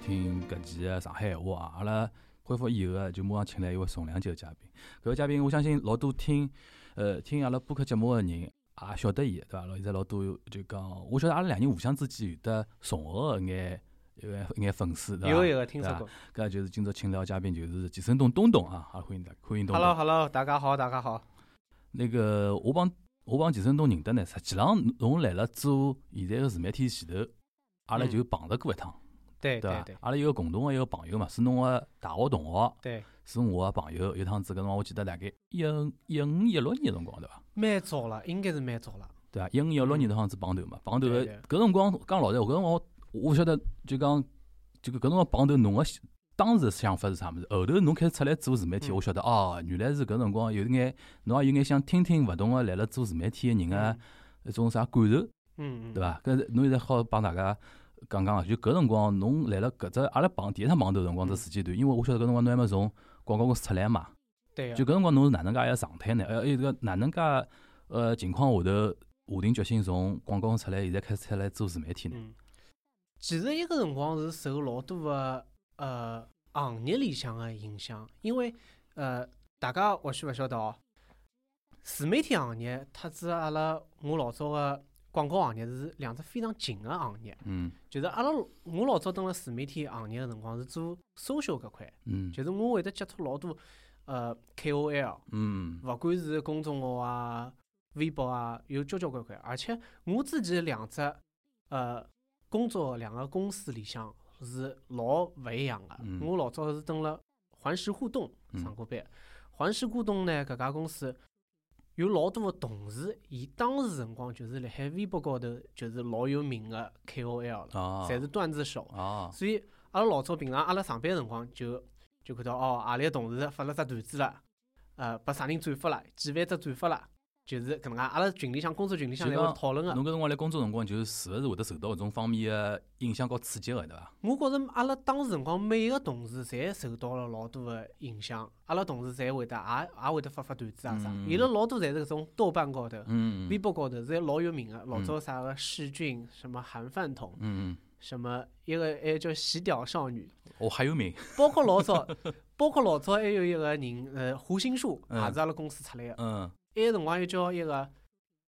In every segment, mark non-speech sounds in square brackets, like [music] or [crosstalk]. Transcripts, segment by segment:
收听搿期个上海闲话啊！阿拉恢复以后啊，就马上请来一位重量级个嘉宾。搿个嘉宾，我相信老多听呃听阿拉播客节目个人也晓得伊，对伐？老现在老多就讲，我晓得阿拉两人互相之间有得重合个眼一眼一眼粉丝，对伐？有有听说过。搿就是今朝请到嘉宾就是季承东东东啊！好欢迎大欢迎东东。Hello Hello，大家好大家好。那个我帮我帮季承东认得呢，实际上侬来了做现在个自媒体前头，阿拉就碰着过一趟。对对对？阿拉有个共同个一个朋友嘛，是侬个大学同学，对，是我个朋友。有趟子搿辰光，我记得大概一一五一六年辰光，对伐？蛮早了，应该是蛮早了。对伐？一五一六年辰光子碰头嘛，碰头个搿辰光讲老实，搿辰光我晓得就讲，就搿辰光碰头，侬个当时想法是啥物事？后头侬开始出来做自媒体，我晓得哦，原来是搿辰光有眼，侬也有眼想听听勿同个来了做自媒体个人个一种啥感受，嗯，对伐？搿侬现在好帮大家。讲讲啊，就搿辰光侬来了搿只阿拉碰第一趟碰头辰光只时间段，因为我晓得搿辰光侬还没从广告公司出来嘛。对。就搿辰光侬是哪能介一个状态呢？呃，还有个哪能介呃情况下头下定决心从广告公司出来，现在开始出来做自媒体呢？嗯。其实一个辰光是受老多个呃行业里向个影响，因为呃大家或许勿晓得哦，自媒体行业特指阿拉我老早个。广告行业是两只非常近个行业，嗯，就是阿拉我老早蹲辣自媒体行业个辰光是做搜销搿块，嗯，就是我会得接触老多呃 KOL，嗯，勿管是公众号啊、微博啊，有交交关关，而且我自己两只呃工作两个公司里向是老勿一样个，我老早是蹲辣环视互动上过班，环视互动呢搿家公司。有老多个同事，伊当时辰光就是辣海微博高头就是老有名个 KOL 了，侪是段子手。所以阿拉老早平常阿拉上班辰光就就看到哦，何里个同事发了只段子了，呃，拨啥人转发了，几万只转发了。就是搿能介，阿拉群里向工作群里向侪会讨论个。侬搿辰光来工作辰光，就是是勿是会得受到搿种方面个影响和刺激个，对伐？我觉着阿拉当时辰光每个同事侪受到了老多个影响，阿拉同事侪会得也也会得发发段子啊啥。伊拉老多侪是搿种豆瓣高头、微博高头侪老有名个，老早啥个世俊，什么韩饭桶，什么一个还叫洗屌少女。哦，还有名。包括老早，包括老早还有一个人，呃，胡心树，也是阿拉公司出来个。嗯。埃个辰光又叫一个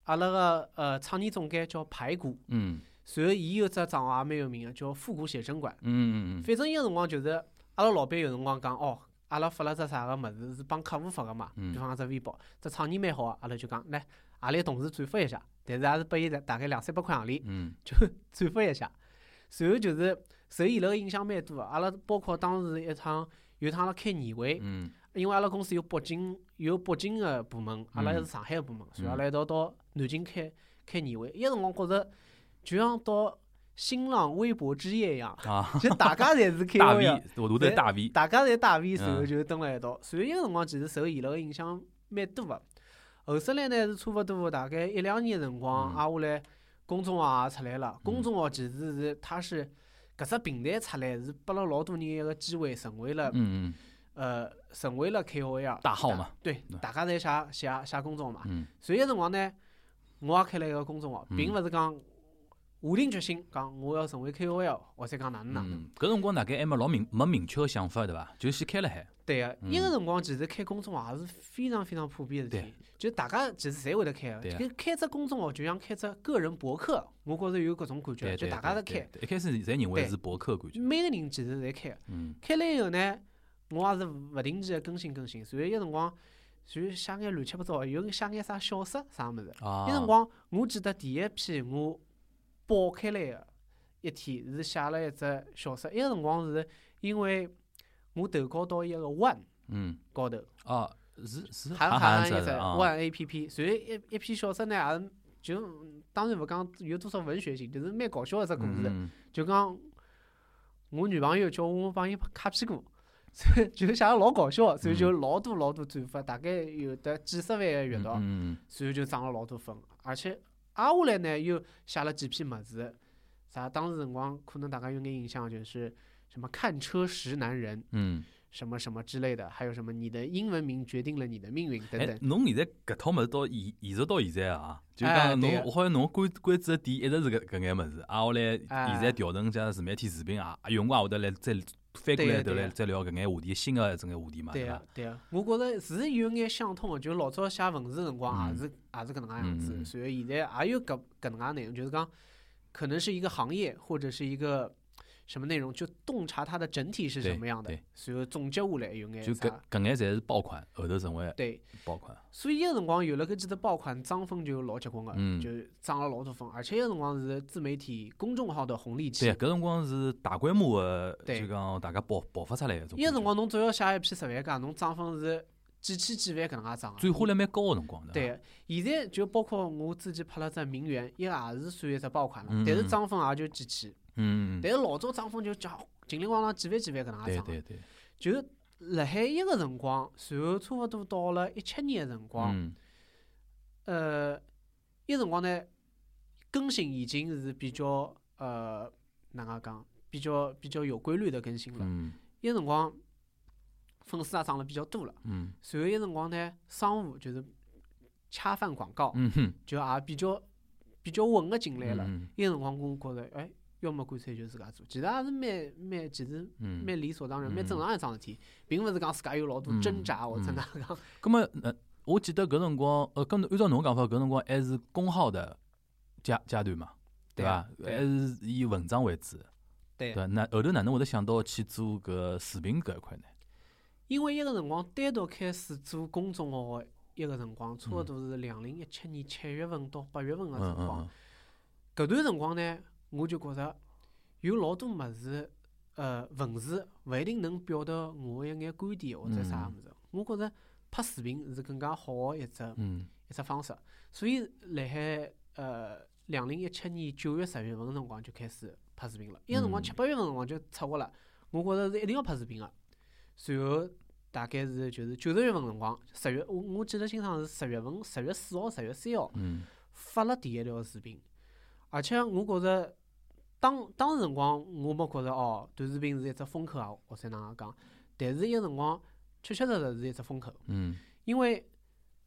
阿拉个呃创意总监叫排骨，嗯，随后伊有只账号也蛮有名个，叫复古写真馆，嗯嗯嗯。反正伊个辰光就是阿拉老板有辰光讲哦，阿拉发了只啥个物事是帮客户发个嘛，比方只微博，只创意蛮好个，阿拉就讲来阿里同事转发一下，但是也是拨伊大概两三百块洋钿，嗯，[laughs] 就转发一下，随后就是受伊拉个影响蛮多个，阿拉包括当时一趟有趟阿拉开年会，嗯。因为阿拉公司有北京有北京个部门，阿拉是上海个部门，所以阿拉一道到南京开开年会。伊个辰光觉着就像到新浪微博之夜一样，[laughs] 就大家侪是开会，大 V，大家侪大 V，随后就蹲辣一道。所以伊个辰光其实受伊拉个影响蛮多个。后首来呢是差勿多大概一两年个辰光，挨下来公众号也出来了。公众号其实是它是搿只平台出来是拨了老多人一个机会，成为了。呃，成为了 KOL 大号嘛，对，大家侪写写写公众号嘛。嗯。所以辰光呢，我也开了一个公众号，并勿是讲下定决心讲我要成为 KOL，或者讲哪能哪能。搿辰光大概还没老明没明确个想法，对伐？就先开了海。对个，伊个辰光其实开公众号也是非常非常普遍个事体，就大家其实侪会得开个。开开只公众号就像开只个人博客，我觉着有搿种感觉，就大家在开。一开始侪认为是博客感觉。每个人其实侪开，开了以后呢。我也是勿定期个更新更新，所以有辰光就写眼乱七八糟，有写眼啥小说啥物事。有辰光我记得第一批我爆开来个一天是写了一只小说，埃个辰光是因为我投稿到一个 One 高头。哦，是是。还还一只 One A P P，所以一一篇小说呢也是就当然勿讲有多少文学性，就是蛮搞笑个只故事。就讲我女朋友叫我帮伊擦屁股。就写了老搞笑，所以就老多老多转发，大概有得几十万个阅读，所以就涨了老多粉。而且挨下来呢，又写了几篇么子，啥当时辰光可能大家有眼印象，就是什么看车识男人，嗯什么什么之类的，还有什么你的英文名决定了你的命运等等。侬现在搿套物事到延延续到现在啊，就讲侬，我好像侬关关注的点一直是搿搿眼物事，啊，下来现在调成像自媒体视频啊，有辰光会得来再翻过来头来再聊搿眼话题，新的这眼话题嘛，对伐？对啊，我觉着是有眼相通的，就老早写文字辰光也是也是搿能介样子，所以现在也有搿搿能介内容，就是讲可能是一个行业或者是一个。什么内容就洞察它的整体是什么样的，随后总结下来有眼就搿搿眼侪是爆款，后头成为对爆款。所以一个辰光有了搿几只爆款，涨粉就老结棍个，就涨了老多粉，而且一个辰光是自媒体公众号的红利期。对，搿辰光是大规模个，就讲大家爆爆发出来个种。一个辰光侬只要写一篇十万加，侬涨粉是几千几万搿能介涨。转化率蛮高个辰光的。对，现在就包括我自己拍了只名媛，也是算一只爆款了，但是涨粉也就几千。嗯，但是老早涨粉就叫金铃咣啷几万几万搿能介涨，对对对，就辣海一个辰光，然后差勿多到了一七年个辰光，呃，一辰光呢，更新已经是比较呃哪能讲，比较比较有规律的更新了。嗯，一辰光粉丝也涨了比较多了。嗯，随后一辰光呢，商务就是恰饭广告，嗯哼，就也比较比较稳个进来了。嗯，一辰光我觉着，哎。要么干脆就自家做，其实也是蛮蛮，其实蛮理所当然、蛮正常一桩事体，并勿是讲自家有老多挣扎或者哪讲。葛么，呃，我记得搿辰光，呃，跟按照侬讲法，搿辰光还是公号的阶阶段嘛，对伐？还是以文章为主。对。那后头哪能会得想到去做搿视频搿一块呢？因为一个辰光单独开始做公众号，一个辰光差勿多是两零一七年七月份到八月份个辰光。搿段辰光呢？我就觉着有老多物事，呃，文字勿一定能表达我一眼观点或者啥物事。我觉着拍视频是更加好个一只一只方式。所以，辣海呃两零一七年九月十月份辰光就开始拍视频了。伊个辰光七八月份辰光就策划了，我觉着是一定要拍视频个。随后大概是就是九十月份辰光，十月我我记得清爽是十月份十月四号、十月三号发了第一条视频，而且我觉着。当当时辰光，我没觉着哦，短视频是一只风口啊，或者哪能讲？但是伊个辰光确确实实是一只风口。嗯。因为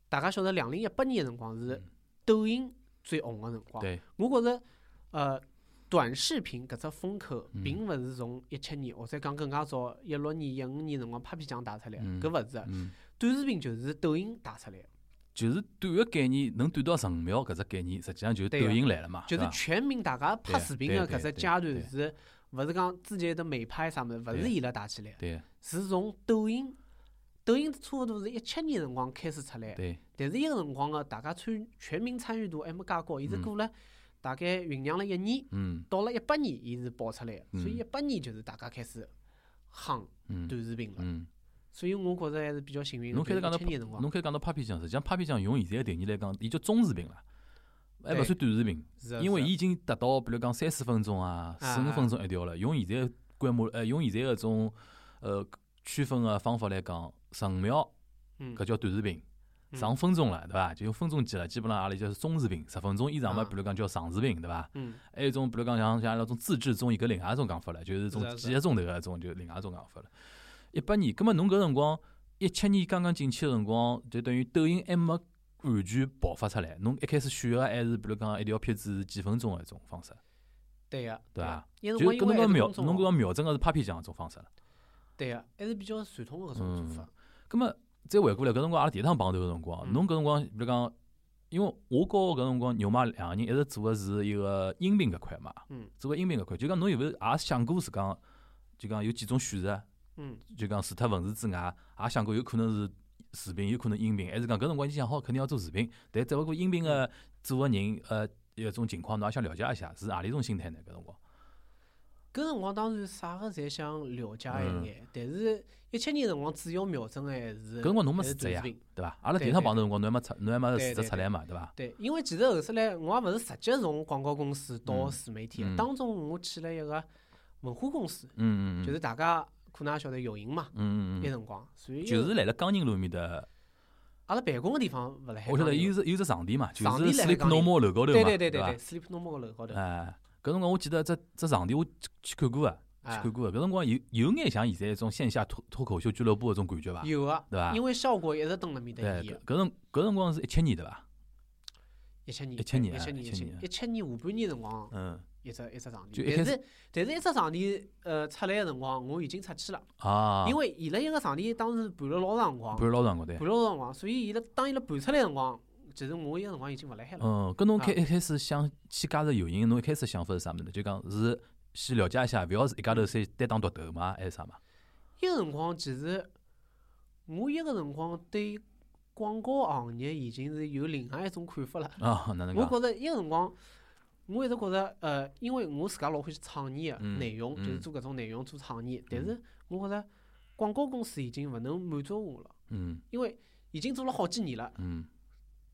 大家晓得，两零一八年个辰光是抖音最红个辰光。对。我觉着，呃，短视频搿只风口，并勿是从一七年或者讲更加早一六年、一五年辰光 Papi 酱带出来，搿勿是。嗯。短视频就是抖音带出来。就是短个概念能短到十五秒，搿只概念实际上就抖音来了嘛。就是全民大家拍视频个搿只阶段是，勿是讲之前的美拍啥物事，勿是伊拉带起来，是从抖音，抖音差勿多是一七年辰光开始出来。但是伊个辰光个大家参全民参与度还没介高，伊是过了大概酝酿了一年，到了一八年伊是爆出来，所以一八年就是大家开始夯短视频了。所以我觉着还是比较幸运。侬开始讲到，侬开始讲到 Papi 酱，实际上 Papi 酱用现在个定义来讲，伊叫中视频了，还勿算短视频，因为伊已经达到比如讲三四分钟啊、四五分钟一条了。用现在规模，呃，用现在个种呃区分个方法来讲，十五秒，搿叫短视频；上分钟了，对伐？就用分钟计了，基本上阿拉就是中视频。十分钟以上嘛，比如讲叫长视频，对伐？还有一种，比如讲像像那种自制综艺，搿另外一种讲法了，就是种几个钟头个种，就另外一种讲法了。一八年，葛末侬搿辰光一七年刚刚进去个辰光，就等于抖音还没完全爆发出来。侬一开始选个还是比如讲一条片子是几分钟个一种方式。对个，对伐？就搿侬讲瞄，侬搿讲瞄准个是拍片一种方式了。对个，还是比较传统个搿种做法。葛末再回过来，搿辰光阿拉第一趟碰头个辰光，侬搿辰光比如讲，因为我和搿辰光牛妈两个人一直做个是一个音频搿块嘛，做个音频搿块，就讲侬有勿有也想过是讲，就讲有几种选择？嗯，就讲除脱文字之外，也想过有可能是视频，有可能音频，还是讲搿辰光已经想好肯定要做视频。但只勿过音频个做个人，呃，一种情况，侬也想了解一下，是何里种心态呢？搿辰光，搿辰光当然啥个侪想了解一眼，但是一七年辰光主要瞄准个还是搿辰光侬没辞职呀，对伐？阿拉第一趟碰头辰光，侬还没出，侬还没辞职出来嘛，对伐？对，因为其实后头来我也勿是直接从广告公司到自媒体，当中我去了一个文化公司，嗯嗯，就是大家。可能也晓得有影嘛，嗯嗯嗯，辰光，所以就是辣辣江宁路面的，阿拉办公个地方勿辣海。我晓得有只有只场地嘛，就是 Sleep Normal 楼高头嘛，对对对对对，Sleep Normal 楼高头。哎，搿辰光我记得只只场地我去看过啊，去看过个，搿辰光有有眼像现在一种线下脱脱口秀俱乐部搿种感觉伐？有啊，对伐？因为效果一直蹲辣面搭演。搿辰搿辰光是一七年对伐？一七年，一七年，一七年，一七年下半年辰光，嗯，一只一只场地，但是但是一只场地，呃，出来个辰光，我已经出去了啊，因为伊拉一个场地当时盘了老长辰光，盘了老长光，对，盘了老长光，所以伊拉当伊拉盘出来辰光，其实我一个辰光已经勿辣海了。嗯，跟侬开一开始想去加入有营，侬一开始想法是啥物事？就讲是先了解一下，勿要是一家头先单打独斗嘛，还是啥嘛？一个辰光其实我一个辰光对。广告行业已经是有另外一种看法了。啊，哪能讲？我觉着一个辰光，我一直觉着，呃，因为我自家老欢喜创意个内容，就是做搿种内容做创意。但是我觉着广告公司已经勿能满足我了。嗯。因为已经做了好几年了。嗯。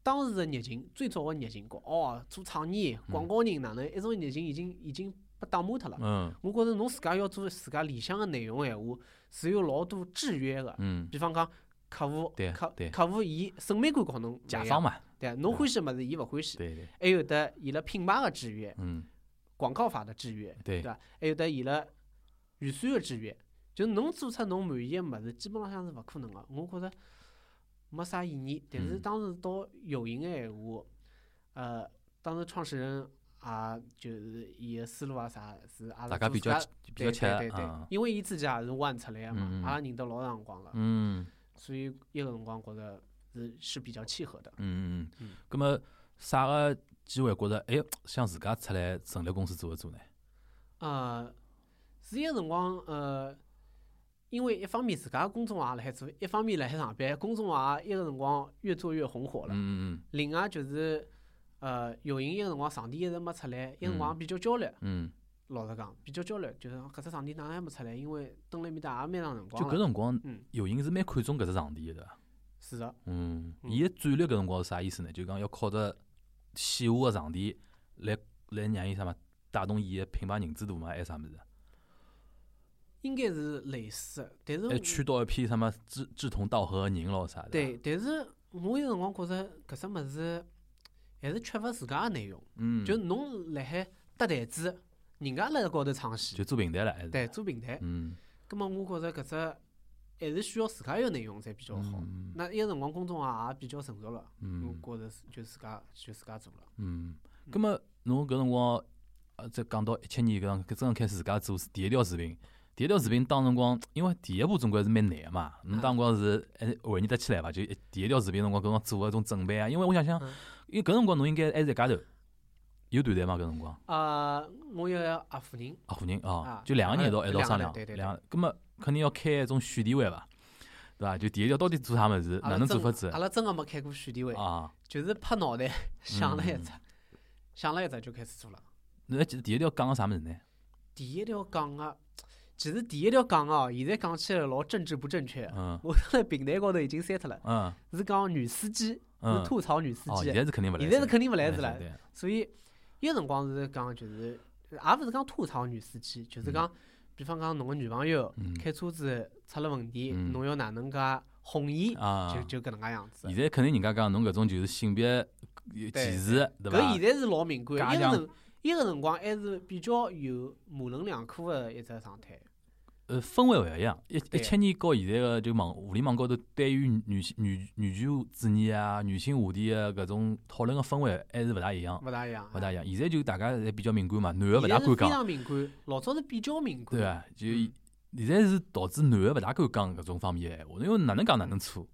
当时个热情，最早个热情，讲哦，做创意广告人哪能一种热情已经已经被打磨脱了。嗯。我觉着侬自家要做自家理想个内容闲话，是有老多制约个。嗯。比方讲。客户，客客户，伊审美观告侬，甲方嘛，对，侬欢喜物事，伊勿欢喜，对对，还有得伊拉品牌个制约，嗯，广告法的制约，对伐？还有得伊拉预算个制约，就侬做出侬满意个物事，基本浪向是勿可能个。我觉着没啥意义。但是当时到有营个闲话，呃，当时创始人啊，就是伊个思路啊啥，是阿拉比较比较切，对对对，因为伊自己也是弯出来个嘛，阿拉认得老长辰光了，嗯。所以一个辰光觉着是是比较契合的。嗯嗯嗯。咁么啥个机会觉着哎，想自家出来成立公司做一做呢？呃，是一个辰光呃，因为一方面自家公众号辣海做，一方面辣海上班，公众号一个辰光越做越红火了。嗯嗯嗯。另外就是呃，有营一个辰光场地一直没出来，一个辰光比较焦虑。嗯。老实讲，比较焦虑，就是搿只场地哪能还没出来？因为蹲辣面搭也蛮长辰光就搿辰光，有人是蛮看重搿只场地的，是的。嗯，伊个战略搿辰光是啥意思呢？就讲要靠着线下个场地来来让伊啥嘛，带动伊个品牌认知度嘛，还是啥物事？应该是类似，但是还圈到一批什么志志同道合个人咯啥的。对，但是我有辰光觉着搿只物事还是缺乏自家个内容。嗯。就侬辣海搭台子。人家辣高头唱戏，就做平台了，还是？对，做平台。嗯。葛末我觉着搿只还是需要自家个内容才比较好。嗯。那一个辰光公众号也比较成熟了。嗯。我觉着就自家就自家做了。嗯。葛么侬搿辰光呃，再讲到一七年搿辰，搿真开始自家做第一条视频。第一条视频当辰光，因为第一部总归是蛮难个嘛。侬当辰光是还回忆得起来伐？就第一条视频辰光搿辰光做个种准备啊，因为我想想，因为搿辰光侬应该还是一家头。有团队吗？搿辰光？啊，我有合伙人。合伙人啊，就两个人一道一道商量。两，葛末肯定要开一种选题会伐？对伐？就第一条到底做啥物事？哪能做法子？阿拉真个没开过选题会啊，就是拍脑袋 [laughs] 想了一只，想了一只就开始做了。侬还记得第一条讲个啥物事呢？第一条讲个，其实第一条讲哦，现在讲起来老政治不正确。嗯。我在平台高头已经删脱了。嗯。是讲女司机，是吐槽女司机。现在是肯定勿来。现在是肯定勿来事了。所以。一个辰光是讲，就是也勿是讲吐槽女司机，就是讲，比方讲侬个女朋友开车子出了问题，侬要哪能介哄伊，就就搿能介样子。现在肯定人家讲侬搿种就是性别歧视，对伐？搿现在是老敏感，一个辰一个辰光还是比较有模棱两可个一只状态。呃，氛围勿一样，一一七年和现在个就网互联网高头对于女性女女权主义啊、女性话题个搿种讨论个氛围还是勿大一样，勿大一样，勿大一样。现在就大家侪比较敏感嘛，男个勿大敢讲。非常敏感，老早是比较敏感。对啊，就现在是导致男个勿大敢讲搿种方面个闲话，因为哪能讲哪能错，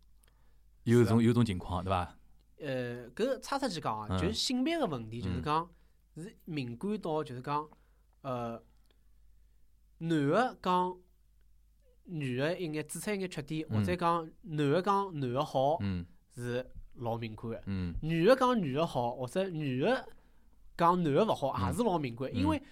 有种有种情况，对伐？呃，搿插出去讲啊，就是性别个问题，就是讲是敏感到就是讲呃，男个讲。女个一眼指出一眼缺点，或者讲男个讲男个好，是老敏感个。女个讲女个好，或者女个讲男个勿好，也是老敏感。因为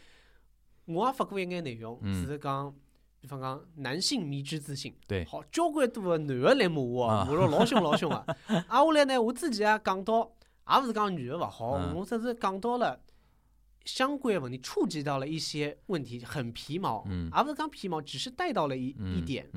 我也发过一眼内容，是讲，比方讲男性迷之自信，好交关多个男个来骂我，骂了老凶老凶个。[laughs] 挨下来呢，我之前也讲到，也勿是讲女个勿好，我只是讲到了。相关问题触及到了一些问题，很皮毛，而不是讲皮毛，只是带到了一一点，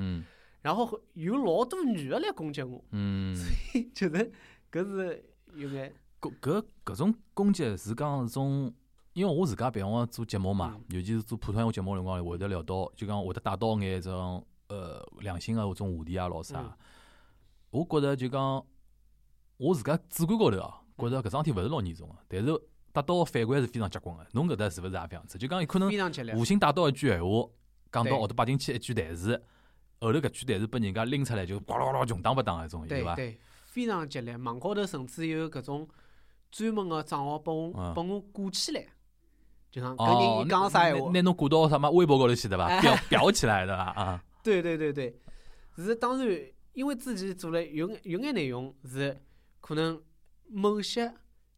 然后有老多女的来攻击我，嗯。[laughs] 所以就是搿是有眼搿搿搿种攻击是讲种因为我自家比方讲做节目嘛，尤其是做普通闲话节目辰光，会得聊到，就讲会得带到眼种呃良心个搿种话题啊，老啥。我觉着就讲我自家主观高头啊，觉着搿桩事体勿是老严重个，但是得到个反馈是非常结棍个。侬搿搭是勿是也搿样子？就讲有可能无心带到一句闲话，讲到后头摆进去一句台词，后头搿句台词被人家拎出来就呱啦呱啦穷当不当搿种，对伐？对，非常激烈。网高头甚至有搿种专门个账号拨我拨我挂起来。就讲搿人讲啥闲话，拿侬挂到什么微博高头去对伐？[laughs] 标标起来对伐？啊，[laughs] 对对对对，是当然，因为之前做了有有眼内容是可能某些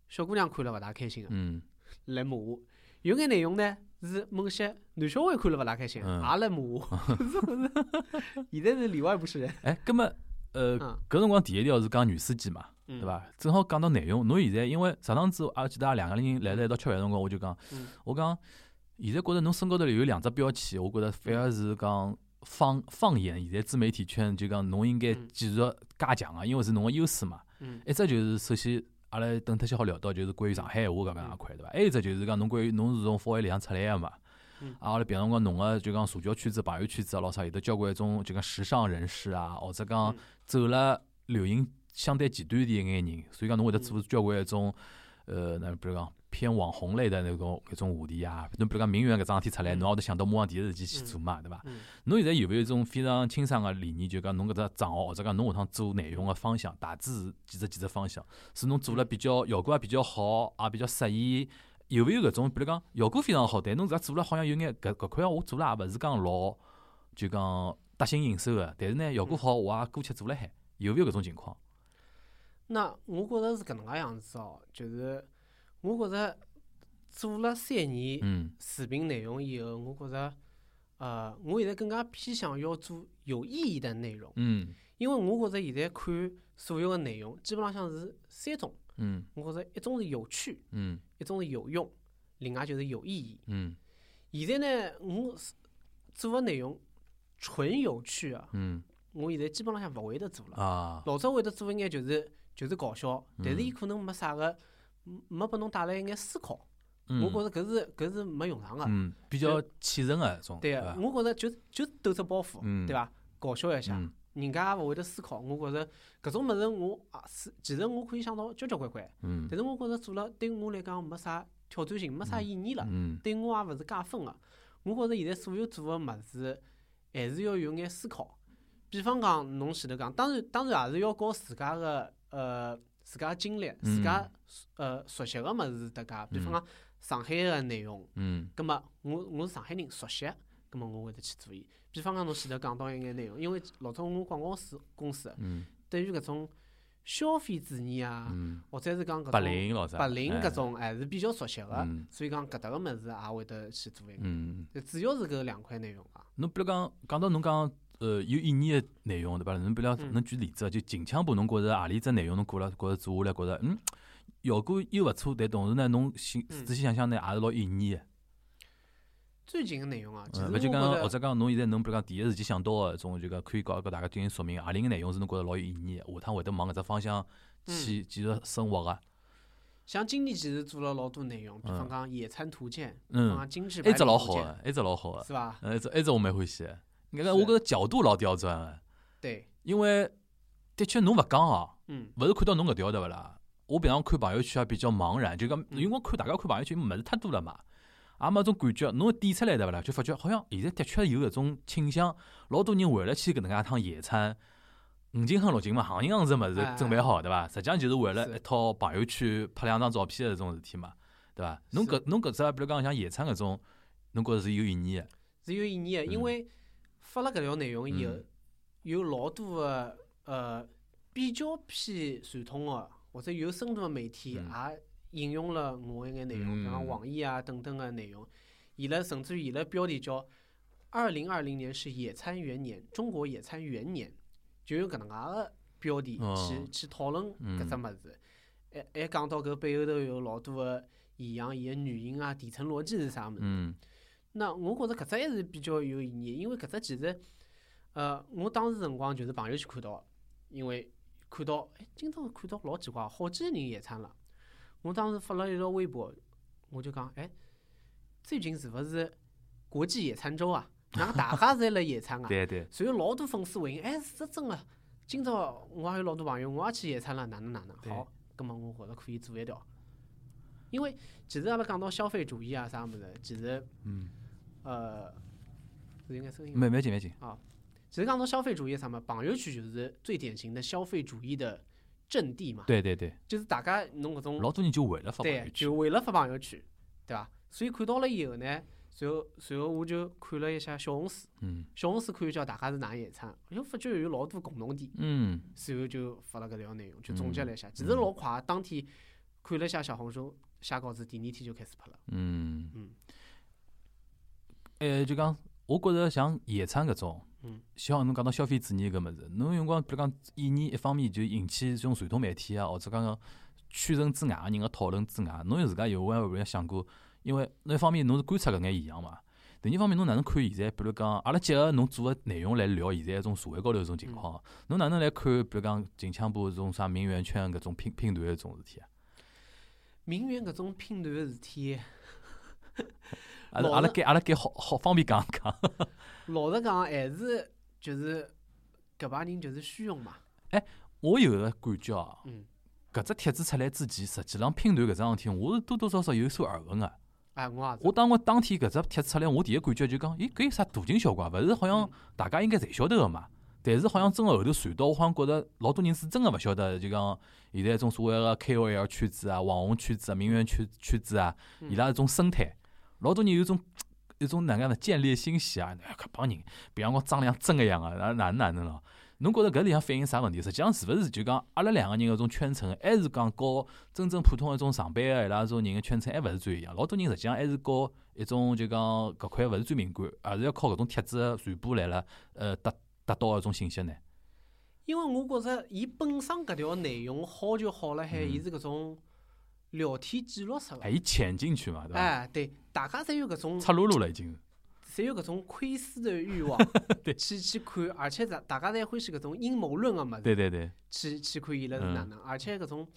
小姑娘看了勿大开心个，嗯，来骂我；有眼内容呢是某些男小孩看了勿大开心，也来骂我。是不是？现在是里外不是人。哎，搿么呃，搿辰光第一条是讲女司机嘛？对伐？正好讲到内容，侬现在因为上趟子阿记得两个人来了一道吃饭辰光，我就讲，我讲现在觉着侬身高头有两只标签，我觉着反而是讲放放眼现在自媒体圈，就讲侬应该继续加强啊，因为是侬个优势嘛。一只就是首先阿拉等特些好聊到，就是关于上海话搿能一块，对伐？还有一只就是讲侬关于侬是从方言里向出来个嘛。啊，阿拉平常讲侬个就讲社交圈子、朋友圈子啊，老啥有得交关一种就讲时尚人士啊，或者讲走了流行。相对极端的一眼人，所以讲侬会得做交关一种，呃，那比如讲偏网红类的那种搿种话题啊。侬比如讲名媛搿桩事体出来，侬也得想到马上第一时间去做嘛，对伐？侬现在有没有一种非常清爽个理念，就讲侬搿只账号或者讲侬下趟做内容个方向，大致是几只几只方向？是侬做了比较效果也比较好，也比较适意？有没有搿种，比如讲效果非常好，但侬自家做了好像有眼搿搿块我做了也勿是讲老，就讲得心应手个，但是呢效果好，我也姑且做了海，有没有搿种情况？那我觉着是搿能介样子哦，就是我觉着做了三年视频内容以后，我觉着，呃，我现在更加偏向要做有意义的内容。嗯。因为我觉着现在看所有的内容，基本浪向是三种。嗯。我觉着一种是有趣。嗯。一种是有用，另外就是有意义。嗯。现在呢，我做个内容纯有趣啊。嗯。我现在基本浪向勿会得做了。啊。老早会得做一眼就是。就是搞笑，但是伊可能没啥个，没拨侬带来一眼思考。我觉着搿是搿是没用场个。嗯，比较气人个种。对个，我觉着就就抖只包袱，对伐？搞笑一下，人家也勿会得思考。我觉着搿种物事，我啊是其实我可以想到交交关关。嗯。但是我觉着做了对我来讲没啥挑战性，没啥意义了。嗯。对我也勿是加分个。我觉着现在所有做个物事，还是要有眼思考。比方讲，侬前头讲，当然当然也是要搞自家个呃。自家经历，自家呃熟悉个物事搭界，比方讲上海个内容，嗯，葛末我我是上海人，熟悉，葛末我会得去做伊。比方讲侬前头讲到一眼内容，因为老早我广告公司公司，对于搿种消费主义啊，或者是讲搿种白领老白领搿种还是比较熟悉个，所以讲搿搭个物事也会得去做一眼。主要是搿两块内容啊。侬比如讲讲到侬讲。呃，有意义的内容对伐？侬比如侬举例子，就近腔部，侬觉着何里只内容侬过了，觉着做下来，觉着嗯，效果又勿错，但同时呢，侬心仔细想想呢，也是老有意义的。最近个内容啊，勿就讲或者讲侬现在侬比如讲第一时间想到个一种，就讲可以告告大家进行说明，何里个内容是侬觉着老有意义的，下趟会得往搿只方向去继续生活个。像今年其实做了老多内容，比方讲野餐图鉴，比方讲精致版一只老好个，一只老好个，是伐？呃，一只一只我蛮欢喜。搿个我觉着角度老刁钻个，对，因为的确侬勿讲哦，嗯，勿是看到侬搿条对勿啦？我平常看朋友圈也比较茫然，就讲因为我看大家看朋友圈物事太多了嘛，也没种感觉，侬点出来对勿啦？就发觉好像现在的确有搿种倾向，老多人为了去搿能介一趟野餐，五斤和六斤嘛，行行样子物事准备好对伐？实际上就是为了一套朋友圈拍两张照片的这种事体嘛，对伐？侬搿侬搿只比如讲像野餐搿种，侬觉着是有意义个？是有意义个，因为。发了搿条内容以后，有老多个呃比较偏传统个或者有深度个媒体也引用了我一眼内容，比方网易啊等等个内容。伊拉甚至于伊拉标题叫“二零二零年是野餐元年，中国野餐元年”，就有搿能介个标题去去讨论搿只物事。还还讲到搿背后头有老多个现象，伊个原因啊，底层逻辑是啥物事？那我觉着搿只还是比较有意义，因为搿只其实，呃，我当时辰光就是朋友圈看到，因为看到，哎，今朝看到老奇怪，好几个人野餐了。我当时发了一条微博，我就讲，哎，最近是勿是国际野餐周啊？让大家侪辣野餐啊！[laughs] 对对。所以老多粉丝回应，哎，是真个。今朝我还有老多朋友，我也去野餐了，哪能哪能？好，葛末我觉着可以做一条。因为其实阿拉讲到消费主义啊，啥物事，其实，嗯，呃，应该声音。没没紧没紧。啊，其实讲到消费主义啥嘛，朋友圈就是最典型的消费主义的阵地嘛。对对对。就是大家弄搿种。老多人就为了发朋友圈。对，就为了发朋友圈，对伐？所以看到了以后呢。随后，随后我就看了一下小红书，小红书看叫大家是哪野餐，就发觉有老多共同点，嗯随后就发了搿条内容，就总结了一下，其实老快，当天看了一下小红书写稿子，第二天就开始拍了。嗯嗯，哎，就讲，我觉着像野餐搿种，像侬讲到消费主义搿物事，侬用光比如讲一年一方面就引起这种传统媒体啊，或者讲个圈层之外个人个讨论之外，侬有自家有会勿会想过？因为那一方面侬是观察搿眼现象嘛，第二方面侬哪能看现在？比如讲，阿拉结合侬做个内容来聊现在一种社会高头一种情况，侬哪能来看？比如讲，近腔部这种啥名媛圈搿种拼拼团搿种事体啊？名媛搿种拼团个事体，阿拉阿拉给阿拉该好好方便讲讲。[laughs] 老实讲，还是就是搿帮人就是虚荣嘛。哎，我有个感觉啊，搿只帖子出来之前，实际上拼团搿桩事体，我是多多少少有所耳闻个。哎，我也我当我当天搿只帖子出来，我第一感觉就讲，咦，搿有啥大惊小怪？勿是好像大家应该侪晓得个嘛？但是好像真个后头传到，我好像觉着老多人是真个勿晓得，就讲现在一种所谓个 KOL 圈子啊、网红圈子啊、名媛圈圈子啊，伊拉一种生态，老多人有种 [tsk] 一种哪能样的建立信息啊？搿帮人，比方讲长得像真个样个，哪哪能哪能咯？侬觉着搿里向反映啥问题？实际上是勿是就讲阿拉两个人搿种圈层，还是讲和真正普通一种上班个伊拉种人个圈层还勿是最一样？老多人实际上还是和一种就讲搿块勿是最敏感，而是要靠搿种帖子传播来了，呃，得得到一种信息呢？因为我觉着伊本身搿条内容好就好了，海伊是搿种聊天记录式个，伊潜进去嘛，对伐？哎，对，大家侪有搿种赤裸裸了已经。侪有搿种窥私的欲望，[laughs] 对。去去看，而且大大家侪欢喜搿种阴谋论个物事，对对对，去去看伊拉是哪能，而且搿种，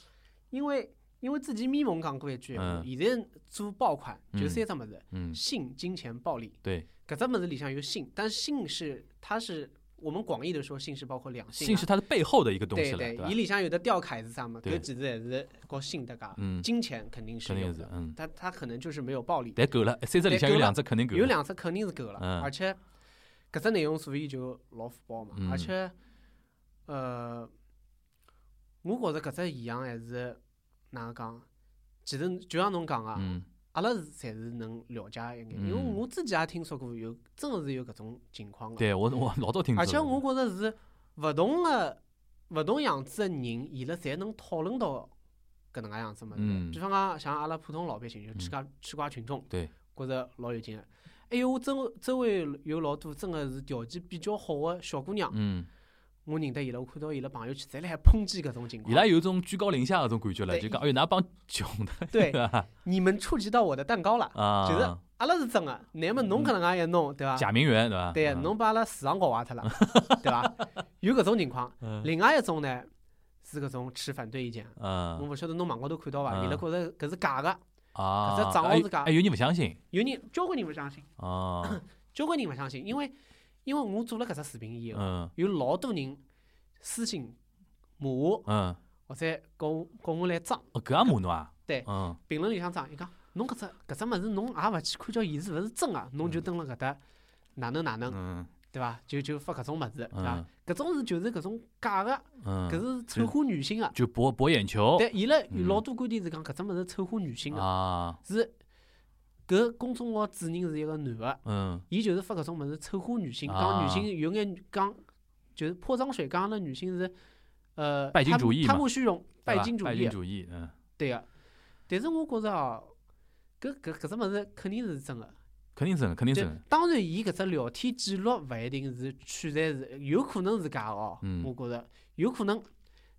因为因为之前咪蒙讲过一句话，现在做爆款就三只物事，性、金钱、暴力，对，搿只物事里向有性，但性是它是。我们广义的说，性是包括两性，性是它的背后的一个东西了，对对，伊里向有的吊凯是啥嘛？搿其实还是和性搭嘎，金钱肯定是肯定是，嗯，他他可能就是没有暴力，但够了，三只里向有两只肯定够，有两只肯定是够了，而且搿只内容所以就老火爆嘛，而且呃，我觉着搿只现象还是哪能讲？其实就像侬讲个。阿拉是才是能了解一眼，因为我自己也听说过有，真个是有搿种情况个。对我我老早听而且我觉着是勿同个勿同样子个人，伊拉侪能讨论到搿能介样子物事。比方讲，像阿拉普通老百姓，就吃瓜吃瓜群众，觉着老有劲个。还有我周周围有老多真个是条件比较好个小姑娘。我认得伊拉，我看到伊拉朋友圈侪辣海抨击搿种情况。伊拉有种居高临下搿种感觉了，就讲哎哟，㑚帮穷的？对，你们触及到我的蛋糕了。啊，就是阿拉是真个，乃末侬搿能介一弄，对伐？假名媛，对伐？对，侬把阿拉市场搞坏脱了，[laughs] 对伐？有搿种情况。另外一种呢，是搿种持反对意见。嗯。我勿晓得侬网高头看到伐？伊拉觉着搿是假个。啊。搿只账号是假。哎，有人勿相信。有人，交关人勿相信。哦。交关人勿相信，因为。因为我做了搿只视频以后，有老多人私信骂我，或者跟我跟我来装。哦，搿也骂侬啊？对，评论里向装，伊讲侬搿只搿只物事，侬也勿去看叫伊是勿是真个，侬就蹲辣搿搭哪能哪能，对伐？就就发搿种物事，对伐？搿种是就是搿种假个，搿是丑化女性个，就博博眼球。对，伊拉老多观点是讲搿只物事丑化女性个，是。搿公众号主人是一个男个，嗯，伊就是发搿种物事丑化女性，讲女性有眼讲，就是泼脏水，讲阿拉女性是，呃，拜金主义贪慕虚荣，拜金主义，拜金主义，嗯，对个。但是我觉着哦，搿搿搿只物事肯定是真个，肯定真，肯定真。当然，伊搿只聊天记录勿一定是取材是，有可能是假哦，我觉着。有可能。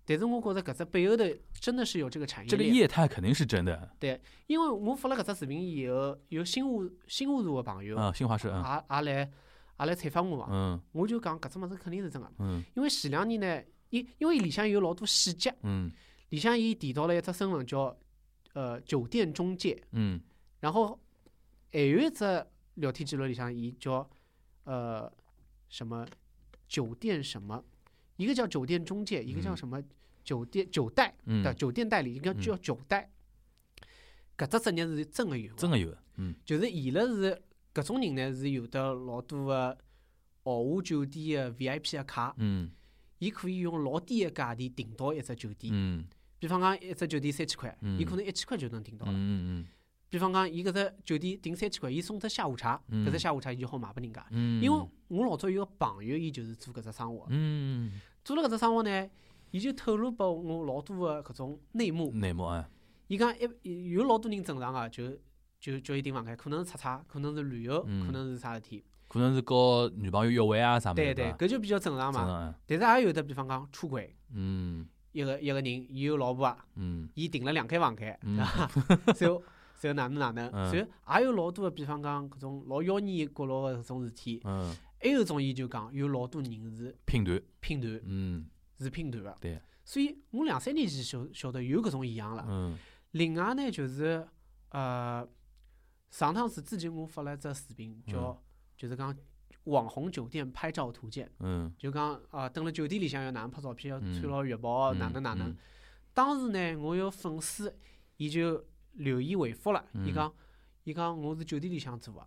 但是我觉着搿只背后的真的是有这个产业这个业态肯定是真的。对，因为我发了搿只视频以后，有新华新华社个朋友啊，新华社啊，也来也来采访我嘛。嗯。我就讲搿只物事肯定是真个。嗯。因为前两年呢，因因为里向有老多细节。嗯。里向伊提到了一只身份叫呃酒店中介。嗯。然后还有一只聊天记录里向，伊叫呃什么酒店什么，一个叫酒店中介，一个叫什么酒店酒代的酒店代理，一个叫酒代。搿只职业是真个有，真个有，嗯，就是伊拉是搿种人呢，是有的老多个豪华酒店个 VIP 个卡，嗯，伊可以用老低个价钿订到一只酒店，嗯，比方讲一只酒店三千块，伊可能一千块就能订到了，嗯嗯嗯，比方讲伊搿只酒店订三千块，伊送只下午茶，搿只下午茶伊就好卖拨人家，嗯，因为我老早有个朋友，伊就是做搿只生活，嗯，做了搿只生活呢，伊就透露拨我老多个搿种内幕，内幕啊。伊讲一有老多人正常个，就就叫伊订房间，可能是出差，可能是旅游，可能是啥事体，可能是和女朋友约会啊啥物事。对对，搿就比较正常嘛。但是也有的，比方讲出轨，嗯，一个一个人，伊有老婆啊，嗯，伊订了两间房间，对伐？然后然后哪能哪能，然后也有老多个，比方讲搿种老妖孽角落个搿种事体。嗯，还有种伊就讲有老多人是拼团，拼团，嗯，是拼团个。对。所以我两三年前晓晓得有搿种现象了。嗯。另外呢，就是呃，上趟子之前我发了只视频，叫就是讲网红酒店拍照图鉴。嗯。就讲啊，蹲辣酒店里向要哪能拍照片，要穿牢浴袍，哪能哪能。当时呢，我有粉丝，伊就留言回复了，伊讲，伊讲我是酒店里向做个，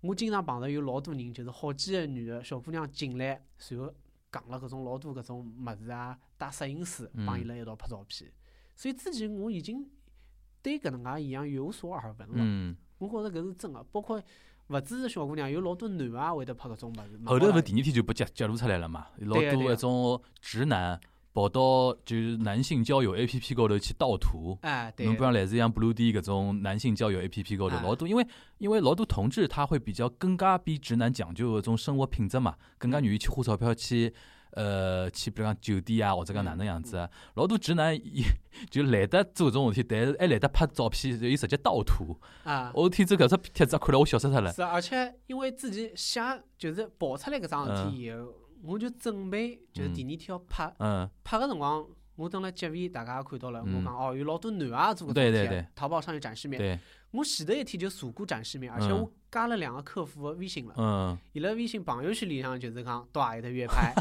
我经常碰到有老多人，就是好几个女个小姑娘进来，随后讲了搿种老多搿种物事啊，带摄影师帮伊拉一道拍照片。所以之前我已经对搿能介现象有所耳闻了，我觉着搿是真个，包括勿只是小姑娘，有老多男个也会得拍搿种物事。后头勿是第二天就被揭揭露出来了嘛？老多搿种直男跑到就是男性交友 A P P 高头去盗图，哎，对侬比方来自像 Blue D 搿种男性交友 A P P 高头老多，因为因为老多同志他会比较更加比直男讲究搿种生活品质嘛，更加愿意去花钞票去。呃，去比如讲酒店啊，或者讲哪能样子啊，老多直男伊 [laughs] 就懒得做搿种事体，但是还懒得拍照片，伊直接盗图。啊！我天，这搿只帖子看了我笑死脱了。是，而且因为自己想就是爆出来搿桩事体以后，我就准备就是第二天要拍。嗯。拍个辰光，我等了结尾，大家也看到了，我讲哦，有老多男也做搿种帖，淘宝上有展示面。我前头一天就查过展示面，而且我加了两个客服的微信了。嗯。伊拉微信朋友圈里向就是讲到阿里头约拍，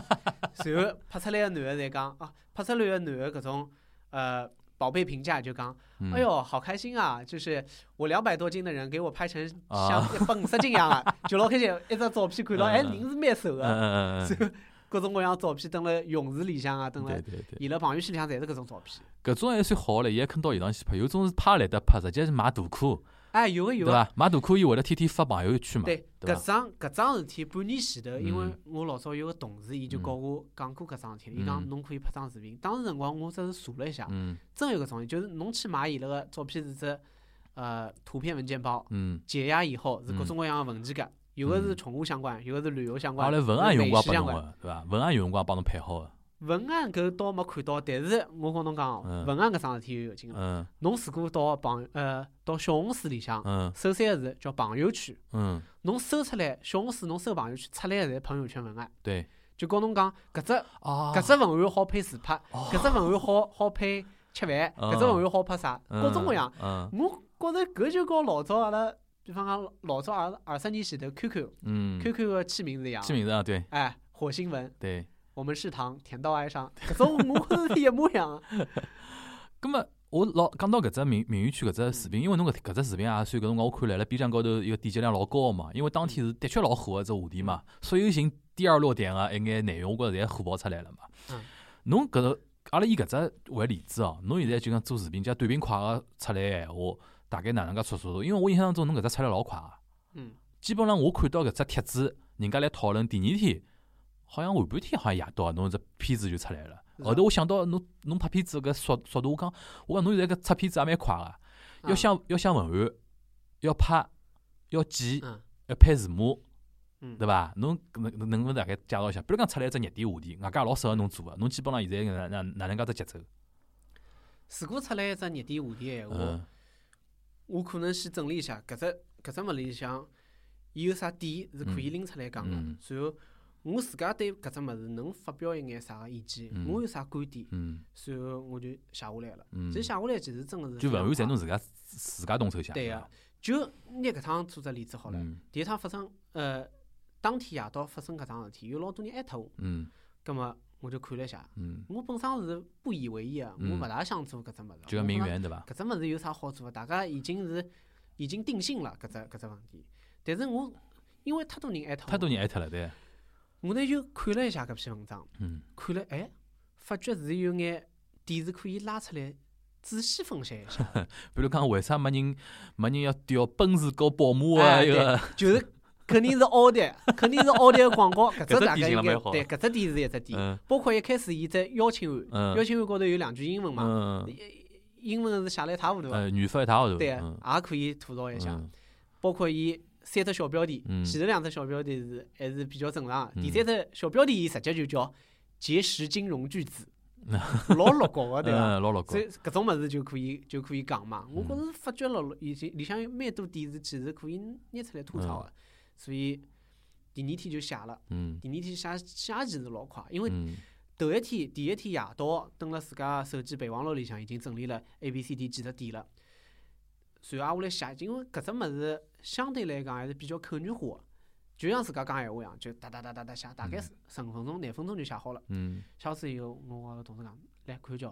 然后拍出来个男的在讲啊，拍出来个男的搿种呃宝贝评价就讲，哎哟好开心啊，就是我两百多斤的人给我拍成像一百五十斤一样啊，[laughs] 就老开心。一张照片看到，哎，人是蛮瘦的。各种各样照片登了泳池里向啊，登了伊拉朋友圈里向侪是搿种照片。搿种还算好了，伊还肯到现场去拍。有种是拍来得拍，直接是买大裤。哎，有个有个。对伐？买大可以会得天天发朋友圈嘛？对。搿桩搿桩事体半年前头，因为我老早有个同事，伊就告我讲过搿桩事体。伊讲侬可以拍张视频。当时辰光我只是查了一下，真有搿种，就是侬去买伊拉个照片是只呃图片文件包，解压以后是各种各样个文件夹。有个是宠物相关，有个是旅游相关，阿拉文案用光拨侬个，对伐？文案有辰光帮侬配好个。文案搿倒没看到，但是我跟侬讲哦，文案搿桩事体有劲个。侬如果到朋呃到小红书里向，搜三个字叫朋友圈，侬搜出来小红书侬搜朋友圈出来个侪朋友圈文案。对。就告侬讲搿只搿只文案好配自拍，搿只文案好好配吃饭，搿只文案好拍啥，各种各样。我觉着搿就跟老早阿拉。比方讲老早二二三年前头，QQ，QQ 个起名字一样，起名字啊，对，哎，火星文，对，我们是糖，甜到哀伤，[laughs] 搿种我是一模一样。[laughs] 葛么我老讲到搿只名名誉区搿只视频，因为侬搿搿只视频也算搿辰光我看来了 B 站高头一个点击量老高个嘛，因为当天是的确老火个只话题嘛，所有寻第二落点个一眼内容，我觉着侪火爆出来了嘛。嗯。侬搿个阿拉以搿只为例子哦，侬现在就讲做视频，加短平快个出来闲话。大概哪能介出速度？因为我印象当中，侬搿只出来老快个。嗯。基本上我看到搿只帖子，人家来讨论，第二天好像下半天好像夜到，侬只片子就出来了。后头我想到侬侬拍片子搿速速度，我讲我讲侬现在搿出片子也蛮快个，要想要想文案，要拍，要剪，要配字幕，对伐？侬能能能大概介绍一下？比如讲出来一只热点话题，外加老适合侬做个，侬基本上现在哪哪哪能介只节奏？如果出来一只热点话题闲话。我可能先整理一下，搿只搿只物里向，伊有啥点是可以拎出来讲个。然后我自家对搿只物事能发表一眼啥个意见，我有啥观点，随后我就写下来了。其实写下来其实真个是就勿完全侬自家自家动手写。对个，就拿搿趟做只例子好了。第一趟发生，呃，当天夜到发生搿桩事体，有老多人艾特我。嗯。葛末我就看了一下。嗯。我本身是不以为意个，我勿大想做搿只物事。就要名媛对伐？搿只物事有啥好做？大家已经是已经定性了搿只搿只问题。但是我因为太多人艾特。太多人艾特了，对。我呢就看了一下搿篇文章，看了哎，发觉是有眼点是可以拉出来仔细分析一下。[laughs] 比如讲，为啥没人没人要调奔驰和宝马一个？就是肯定是奥迪，肯定是奥迪的广告。[laughs] 搿只大概应该对，搿只点是一只点。包括一开始伊只邀请函，邀请函高头有两句英文嘛，英文是写了一塌糊涂。语法一塌糊涂。对，也可以吐槽一下。包括伊。三只小标题，前头两只小标题是还是比较正常。第三只小标题直接就叫结识金融巨子，[laughs] 老落国个对伐？所以搿种物事就可以就可以讲嘛。我觉着发觉了，已经里向有蛮多点是其实可以拿出来吐槽个。所以第二天就写了。第二天写写其实老快，因为头一天第一天夜到，登了自家手机备忘录里向已经整理了 A、B、C、D 几只点了。随后我来写，因为搿只物事相对来讲还是比较口语化，就像自家讲闲话一样，就哒哒哒哒哒写，大概十五分钟、廿分钟就写好了。嗯。写好以后，我个同事讲，来看叫，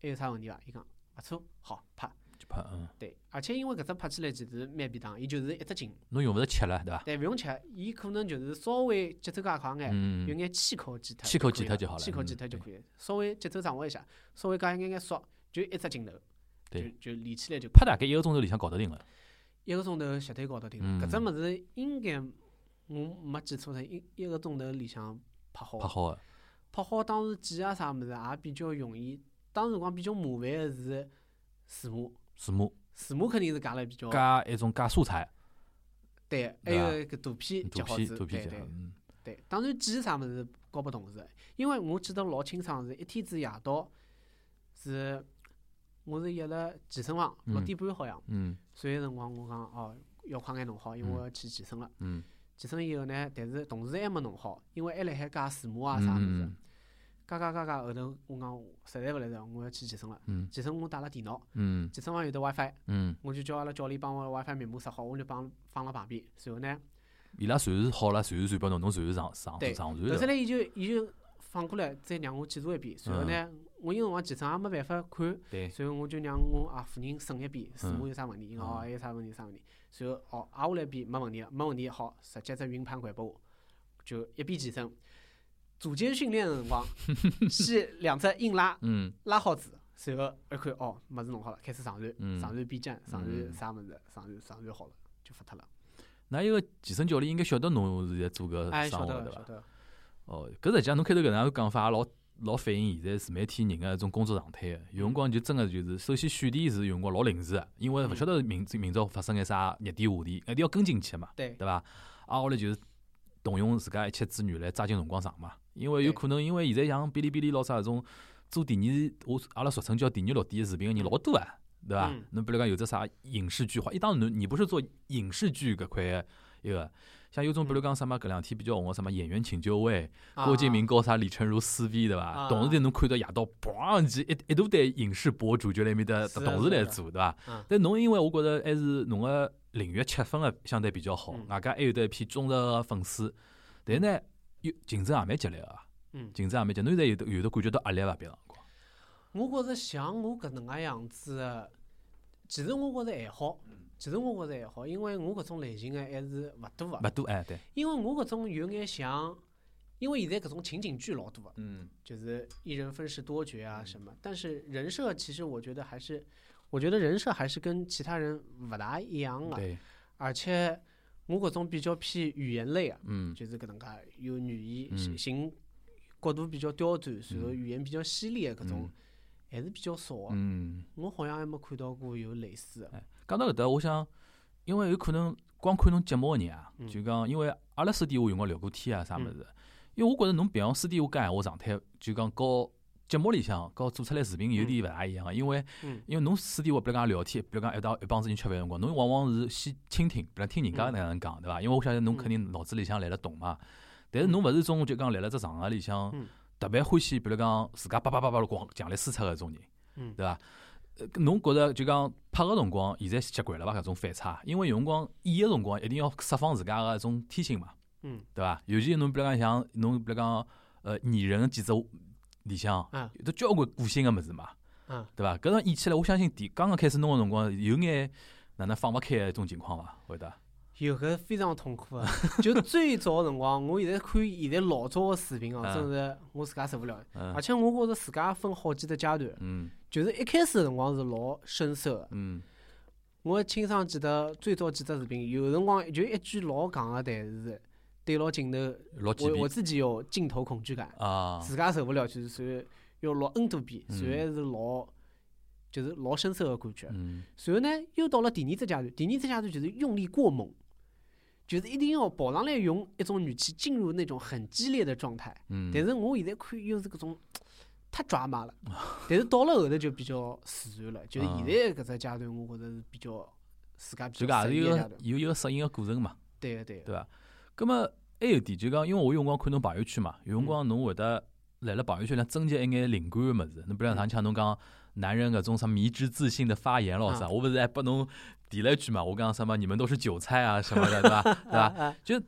还有啥问题伐？伊讲勿错，好拍。就拍，嗯。对，而且因为搿只拍起来其实蛮便当，伊就是一只镜。侬用勿着切了，对伐？对，勿用切，伊可能就是稍微节奏加快眼，有眼气口记脱。气口记脱就好了。气口记脱就可以，稍微节奏掌握一下，稍微加一眼眼速，就一只镜头。就就连起来就拍大概一个钟头里向搞得定了，一个钟头绝对搞得定了。搿只物事应该我没记错的，一一个钟头里向拍好。拍好个，拍好当时剪啊啥物事也比较容易。当时辰光比较麻烦个是字幕，字幕，字幕肯定是加了比较。加一种加素材。对，还有一个图片截好子，对对。对，当然剪啥物事搞不懂事，因为我记得老清爽，是一天子夜到是。我是约了健身房六点半好像，所以辰光我讲哦要快眼弄好，因为我要去健身了。健身以后呢，但是同时还没弄好，因为还辣海加字幕啊啥物事。加加加加后头我讲实在勿来着，我要去健身了。健身我带了电脑，健身房有得 WiFi，我就叫阿拉教练帮我 WiFi 密码设好，我就帮放辣旁边。然后呢，伊拉随时好了，随时传拨侬，侬随时上上上传。后头来伊就伊就放过来，再让我检查一遍。然后呢。我因为我健身也没办法看，所以我就让我啊夫人审一遍，字幕有啥问题，哦还有啥问题啥问题，随后哦挨下来一遍没问题，没问题好，直接只云盘还拨我，就一边健身，组间训练的辰光，先两只硬拉，[laughs] 拉好子，随后一看哦物事弄好了，开始上传，上传 B 站，上传啥物事，上传上传好了，就发脱了。那一个健身教练应该晓得侬是在做个生活对伐？哦，搿实际上侬开头搿能样讲法也老。老反映现在自媒体人个一种工作状态个，有辰光就真个就是，首先选题是有辰光老临时个，因为勿晓得明明朝发生眼啥热点话题，一定要跟进去嘛，对对伐？啊，后来就是动用自家一切资源来抓紧辰光上嘛，因为有可能因为现在像哔哩哔哩老啥搿种做第二，我阿拉俗称叫第二落地个视频个人老多啊，对伐？侬比如讲有只啥影视剧化，一当然侬你不是做影视剧搿块一个。像有种比如讲什么搿两天比较红个什么演员请就位，郭敬明告啥李成儒撕逼对伐？同时间侬看到夜到嘣几一一大堆影视博主就辣面搭同时来做对伐？但侬因为我觉着还是侬个领域切分个相对比较好，外加还有得一批忠实个粉丝，但呢又竞争也蛮激烈个，竞争也蛮激烈，侬现在有得有得感觉到压力伐？别辰光，我觉着像我搿能介样子，其实我觉着还好。其实我觉着还好，因为我搿种类型个还是勿多个。勿多哎，对。因为我搿种有眼像，因为现在搿种情景剧老多个，嗯，就是一人分饰多角啊什么。但是人设其实我觉得还是，我觉得人设还是跟其他人勿大一样个。对。而且我搿种比较偏语言类个，嗯，就是搿能介有语言性角度比较刁钻，然后语言比较犀利个搿种，还是比较少个。嗯。我好像还没看到过有类似个。讲到搿搭，我想，因为有可能光看侬节目个人啊，就讲，因为阿拉私底下用过聊过天啊，啥物事。因为我觉着侬平常私底下讲闲话状态，就讲和节目里向和做出来视频有点勿大一样个。因为，因为侬私底下比如讲聊天，比如讲一道一帮子人吃饭辰光，侬往往是先倾听，比如听人家哪能讲，对伐？因为我晓得侬肯定脑子里向来了动嘛。但是侬勿是种就讲辣辣只场合里向特别欢喜，比如讲自家叭叭叭叭光强力输出个种人，对伐？呃，侬觉着就讲拍个辰光，现在习惯了伐？搿种反差，因为有辰光演个辰光一定要释放自家个一种天性嘛，嗯，对伐？尤其侬比如讲像侬比如讲呃拟人几只里向，有得交关个性个物事嘛，嗯，对伐？搿种演起来，我相信第刚刚开始弄个辰光，有眼哪能放勿开个一种情况伐？会得？有搿非常痛苦个，[laughs] 就最早个辰光，我现在看现在老早个视频哦，真是我自家受不了。而且我觉着自家分好几个阶段，嗯，就是一开始个辰光是老生涩个，嗯，我清爽记得最早几只视频，有辰光就一句老戆个台词，对牢镜头，我我自己有镜头恐惧感，啊，自家受不了，就是随要录 N 多遍，随后是老。就是老生涩个感觉，然后呢，又到了第二只阶段，第二只阶段就是用力过猛。就是一定要跑上来用一种语气进入那种很激烈的状态，但是我现在看又是搿种 [tsk] 太抓马了，[laughs] 但是到了后头就比较自然了。就是现在搿只阶段，我觉着是比较自家比较适应个有一个适应个过程嘛。对个对个。对伐？葛么还有点就讲，因为我有辰光看侬朋友圈嘛，有辰光侬会得辣辣朋友圈里征集一眼灵感个物事。侬比如上腔侬讲男人搿种啥迷之自信的发言咯啥，我勿是还拨侬。提了一句嘛，我讲什么你们都是韭菜啊什么的，对伐？[laughs] 对伐？就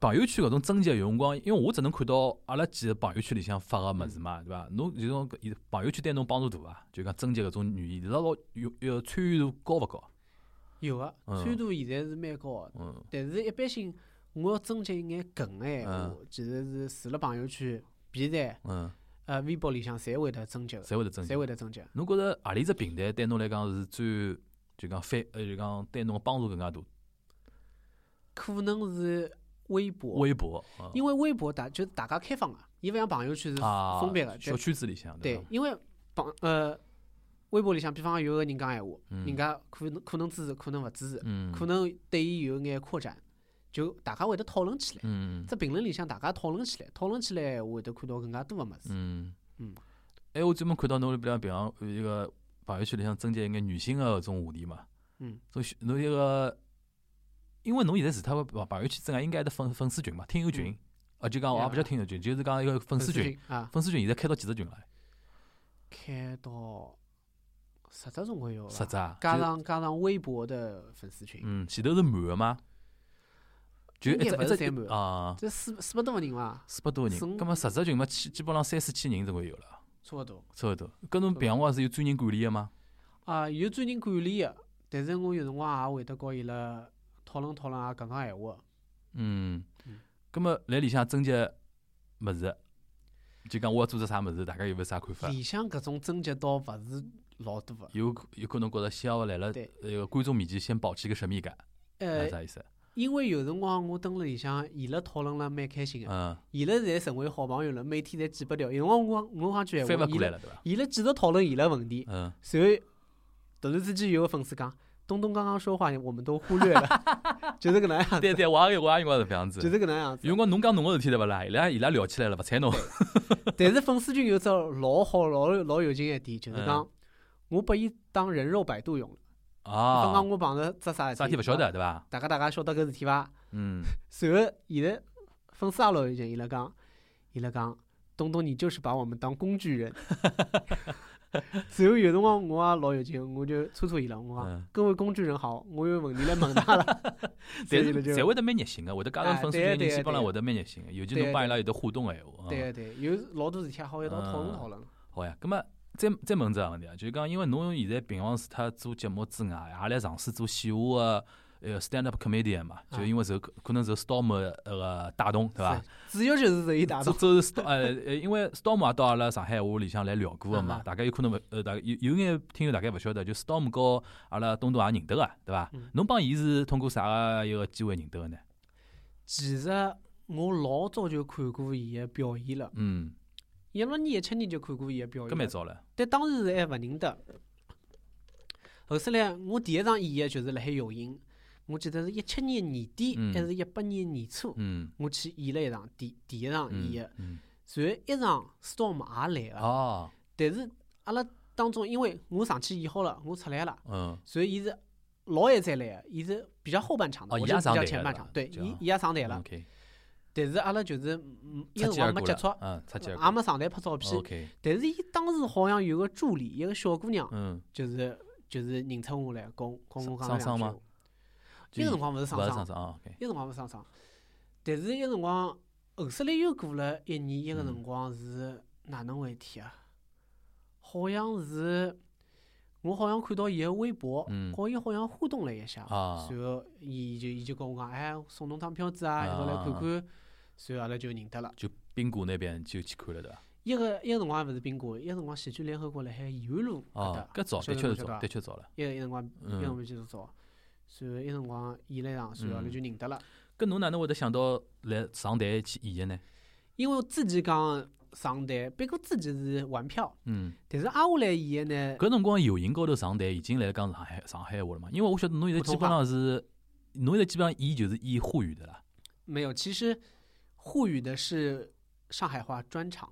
朋友圈搿种征集有辰光，因为我只能看到阿拉几个朋友圈里向发个物事嘛，对伐？侬就种朋友圈对侬帮助大伐？就讲征集搿种语言，老老有有参与度高勿高？有啊参与度现在是蛮高个，但是一般性我要征集一眼梗个闲话，其实是除了朋友圈、B 站、呃微博里向，侪会得征集，侪会得征集，侪会得征集。侬觉着何里只平台对侬来讲是最？就讲反，呃，就讲对侬个帮助更加大。可能是微博。微博。因为微博大就是大家开放个，伊勿像朋友圈是封闭个。小圈子里向。对，因为朋呃，微博里向，比方讲有个人讲闲话，人家可能可能支持，可能勿支持，可能对伊有眼扩展，就大家会得讨论起来。嗯。在评论里向，大家讨论起来，讨论起来，会得看到更加多个物事。嗯。嗯。哎，我专门看到侬比方比方一个。朋友圈里向增加一眼女性个搿种话题嘛，嗯，所以侬一个，因为侬现在除脱个朋友圈之外，应该还得粉粉丝群嘛，听友群，啊，就讲我也不叫听友群，就是讲一个粉丝群啊，粉丝群现在开到几只群了？开到十只总归有十只，加上加上微博的粉丝群，嗯，前头是满个吗？就一只一只满啊，这四四百多个人伐？四百多个人，葛末十只群嘛，基基本上三四千人总归有了。差勿多，差勿多。搿侬平常话是有专人管理个吗？啊，有专人管理个，但是我有辰光也会得告伊拉讨论讨论也，讲讲闲话。嗯。葛末辣里向征集物事，就讲我要做只啥物事，大家有没啥看法？里向搿种征集倒勿是老多个。有有可能觉着先要辣辣那个观众面前先保持一个神秘感，呃，啥意思？因为有辰光我蹲辣里向，伊拉讨论了蛮开心个，伊拉侪成为好朋友了，每天侪记不掉。有辰光我我讲句闲话，伊拉伊拉继续讨论伊拉问题，然后突然之间有个粉丝讲，东东刚刚说话，我们都忽略了，[laughs] 就是搿能样子。对对，我也我也用过是搿样子，就是搿能样子。有辰光侬讲侬个事体对勿啦？伊拉伊拉聊起来了，勿睬侬。[laughs] 但是粉丝群有只老好老老有劲一点，就是讲我把伊当人肉百度用了。啊！刚刚我碰着只啥事体勿晓得对伐？大家大家晓得搿事体伐？嗯。随后现在粉丝也老有劲，伊拉讲，伊拉讲，东东你就是把我们当工具人。[laughs] 随后有辰光我也老有劲，我就戳戳伊拉，我讲，各位工具人好，我有问题来问他了。[laughs] 但是侪会得蛮热心个，会得加入粉丝群，基本上会得蛮热心个，尤其侬帮伊拉有得互动个闲话。对对，有老多事体好一道讨论讨论。好呀，葛末。再再问只问题啊，就是讲，因为侬现在平常除脱做节目之外，也来尝试做线下个呃 stand up comedian 嘛，就因为受可能受 storm 那个带动，对伐？主要就是受伊带动。这是 storm 呃呃，因为 storm 也到阿拉上海话里向来聊过个嘛，大家有可能勿呃，大有有眼听友大概勿晓得，就 storm 和阿拉东东也认得个，对伐？侬帮伊是通过啥个一个机会认得个呢？其实我老早就看过伊个表演了。嗯。一六年、一七年就看过伊个表演，搿蛮早了。但当时还勿认得。后首来，我第一场演个就是辣海有影，我记得是一七年年底还是一八年年初，我去演了一场第第一场演个。然后一场 storm 也来个，但是阿拉当中，因为我上去演好了，我出来了，嗯，所以伊是老晚再来个，伊是比较后半场的，我是比较前半场，对，伊伊也上台了。但是阿拉就是嗯，一辰光没接触，也没上台拍照片。但是伊当时好像有个助理，一个小姑娘，嗯，就是就是认出我来，跟跟我讲两句。伊个辰光勿是上上，伊个辰光勿是上上。但是伊个辰光后首来又过了一年，伊个辰光是哪能回事体啊？好像是。我好像看到伊个微博，和伊好像互动了一下，然后伊就伊就跟我讲，哎，送侬张票子啊，一道来看看，随后阿拉就认得了。就宾馆那边就去看了，对伐？一个一个辰光还勿是宾馆，一个辰光喜剧联合国辣海延安路搿搭。搿早，的确是早，的确早了。一个一辰光，一个辰光就是早。随后一辰光演了一场，随后阿拉就认得了。搿侬哪能会得想到来上台去演个呢？因为自己讲。上台，别个自己是玩票，嗯，但是挨下来演呢，搿辰光有形高头上台已经来讲上海上海话了嘛？因为我晓得侬现在基本上是，侬现在基本上演就是演沪语的啦。没有，其实沪语的是上海话专场。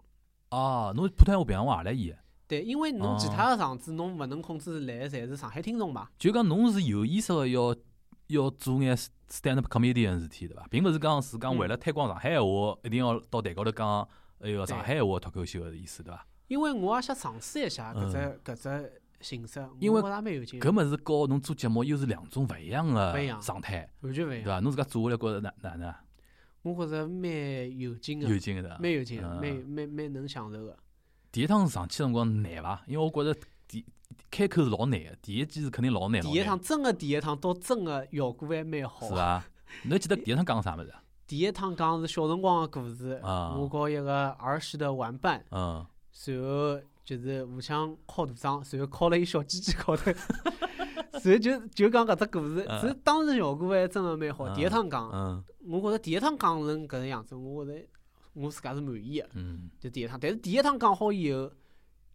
哦，侬普通话、平常话也来演。对，因为侬其他的场子侬勿能控制来的侪是上海听众嘛。就讲侬是有意识的要要做眼 stand up comedian 事体对伐？并勿是讲是讲为了推广上海话，一定要到台高头讲。哎哟，上海话脱口秀的意思对伐？因为我也想尝试一下搿只搿只形式，因为蛮有劲。搿物事和侬做节目又是两种勿一样的状态，完全勿一样，对伐？侬自家做下来觉着哪哪能？我觉着蛮有劲个，有劲个，蛮有劲，蛮蛮蛮能享受个。第一趟上去辰光难伐？因为我觉着第开口是老难个，第一记是肯定老难。第一趟真个第一趟，到真个效果还蛮好。是伐？侬记得 [laughs] 第一趟讲啥物事？第一趟讲是小辰光个故事，我和一个儿时的玩伴，然后就是互相敲大仗，然后敲了一小鸡鸡高头，随后就就讲搿只故事，是当时效果还真个蛮好。第一趟讲，我觉着第一趟讲成搿能样子，我觉着我自家是满意个，就第一趟。但是第一趟讲好以后，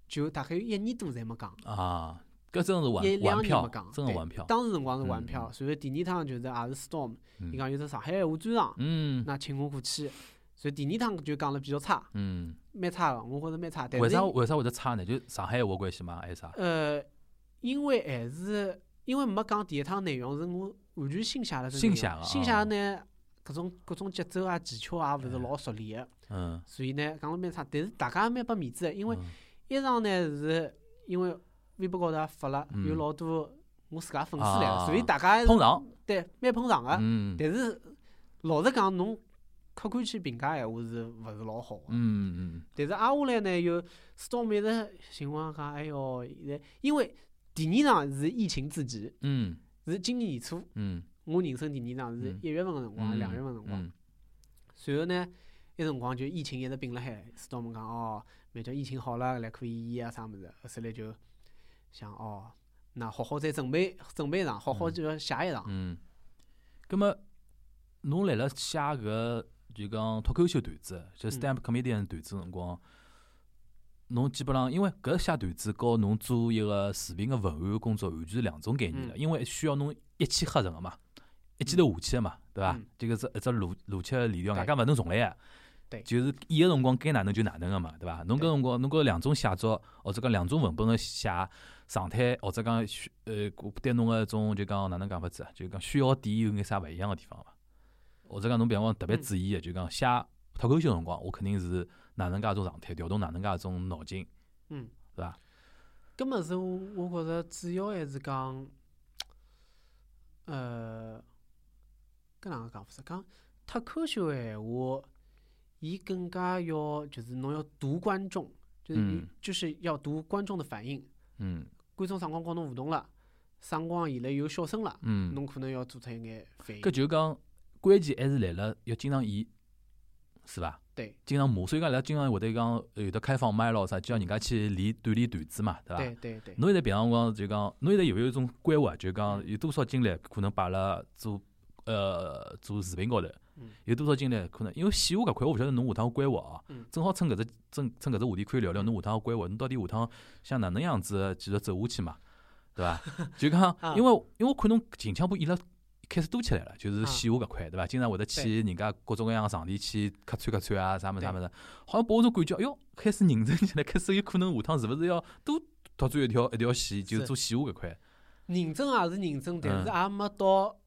就大概有一年多侪没讲。啊。搿真是玩玩票，真个玩票。当时辰光是玩票，所以第二趟就是也是 storm，伊讲有只上海话专场，那请我过去。所以第二趟就讲了比较差，嗯蛮差个，我觉着蛮差。为啥为啥会得差呢？就上海话关系吗？还是啥？呃，因为还是因为没讲第一趟内容是我完全新写的，新写个，新写个呢，各种各种节奏啊技巧啊，勿是老熟练个。嗯。所以呢，讲了蛮差，但是大家也蛮拨面子个，因为一场呢是因为。微博高头也发了，有老多我自家粉丝来，所以大家捧场，对，蛮捧场个。但是老实讲，侬客观去评价闲话是勿是老好个？嗯嗯。但是挨下来呢，又 storm 一直情况讲，哎哟，现在因为第二场是疫情之前，嗯，是今年年初，嗯，我人生第二场是一月份个辰光，两月份辰光。随后呢，一辰光就疫情一直并辣海，storm 讲哦，慢叫疫情好了，来可以演啊啥物事，后来就。想哦，那好好再准备准备一场，好好就要写一场。嗯，葛么侬来了写搿就讲脱口秀段子，就 stand comedian 段子辰光，侬基本上因为搿写段子和侬做一个视频个文案工作完全是两种概念了，因为需要侬一气呵成个嘛，一记头下去个嘛，对伐？这个是一只逻逻辑个链条，外加勿能重来个。就是演个辰光该哪能就哪能个嘛，对伐？侬搿辰光侬搿两种写作，或者讲两种文本个写。状态或者讲需呃，对侬个种就讲哪能讲法子啊？就讲需要点有眼啥勿一样个地方伐？或者讲侬比方讲特别注意个，就讲写脱口秀辰光，我肯定是哪能介种状态，调动哪能介种脑筋，嗯，是伐？搿么是我我觉着主要还是讲，呃，搿哪能讲法子？讲脱口秀闲话，伊更加要就是侬要读观众，就是就是要读观众的反应，嗯。观众啥光跟侬互动了，啥光现在有笑声了，嗯侬可能要做出一眼反应。搿就讲关键还是来了，要经常演，是伐？对。经常骂，所以讲拉经常会得讲有的开放麦咯啥，叫人家去练锻炼段子嘛，对伐？对对对。侬现在平常光就讲，侬现在有没有一种规划？就讲有多少精力可能摆辣做呃做视频高头？有多少精力可能？因为戏话搿块，我勿晓得侬下趟规划啊。正好趁搿只趁趁搿只话题可以聊聊侬下趟规划。侬到底下趟想哪能样子继续走下去嘛？对伐？就讲，[laughs] 因为因为我看侬近腔部演了开始多起来了，就是线下搿块，对伐？经常会得去人家各种各样场地去客串客串啊，啥物事啥物事，好像拨我种感觉，哎哟，开始认真起来，开始有可能下趟是勿是要多拓展一条一条线，就是做线下搿块。认真也是认真，但是也没到。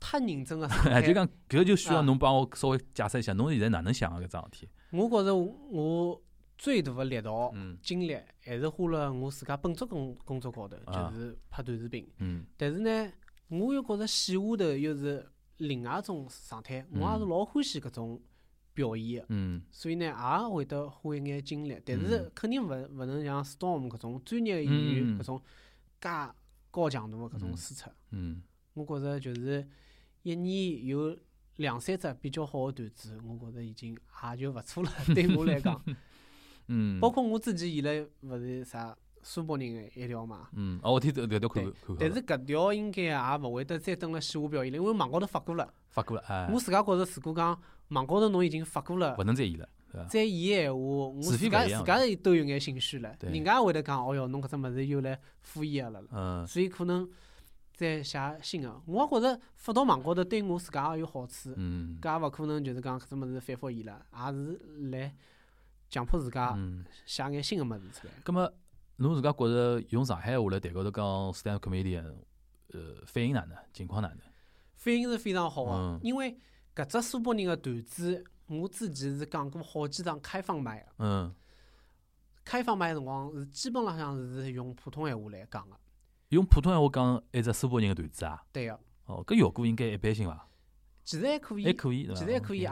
太认真个。哎，[laughs] 就讲搿就需要侬帮我稍微解释一下，侬现在哪能想个搿桩事体？我觉着我最大个力道、精力还是花了我自家本职工工作高头，就是拍短视频。嗯。但是呢，我又觉着线下头又是另外一种状态，我也是老欢喜搿种。表演。嗯，所以呢，也会得花一眼精力，但是肯定勿勿能像 Storm 搿种专业个演员搿种介高强度个搿种输出。嗯，我觉着就是一年有两三只比较好个段子，我觉着已经也就勿错了。[laughs] 对我来讲，嗯，包括我自己现在勿是啥苏北人个一条嘛。嗯，哦，我听搿条看看但是搿条应该也勿会得再登了线下表演了，因为网高头发过了。发过了，哎。我自家觉着，如果讲。网高头侬已经发过了，勿能再演了，再演闲话，我自家自家都有眼心虚了。人家会得讲，哦哟，侬搿只物事又来敷衍阿拉了。嗯所以可能再写新个。我觉着发到网高头对我自家也有好处。嗯。搿也勿可能就是讲搿只物事反复演了，也是来强迫自家写眼新个物事出来。葛末侬自家觉着用上海话来台高头讲 stand comedian，呃，反应哪能？情况哪能？反应是非常好个，因为。搿只苏北人个段子，我之前是讲过好几场开放麦个。嗯。开放麦辰光是基本浪向是用普通闲话来讲个。用普通闲话讲一只苏北人个段子啊？对个。哦，搿效果应该一般性伐？其实还可以。还可以，其实还可以，也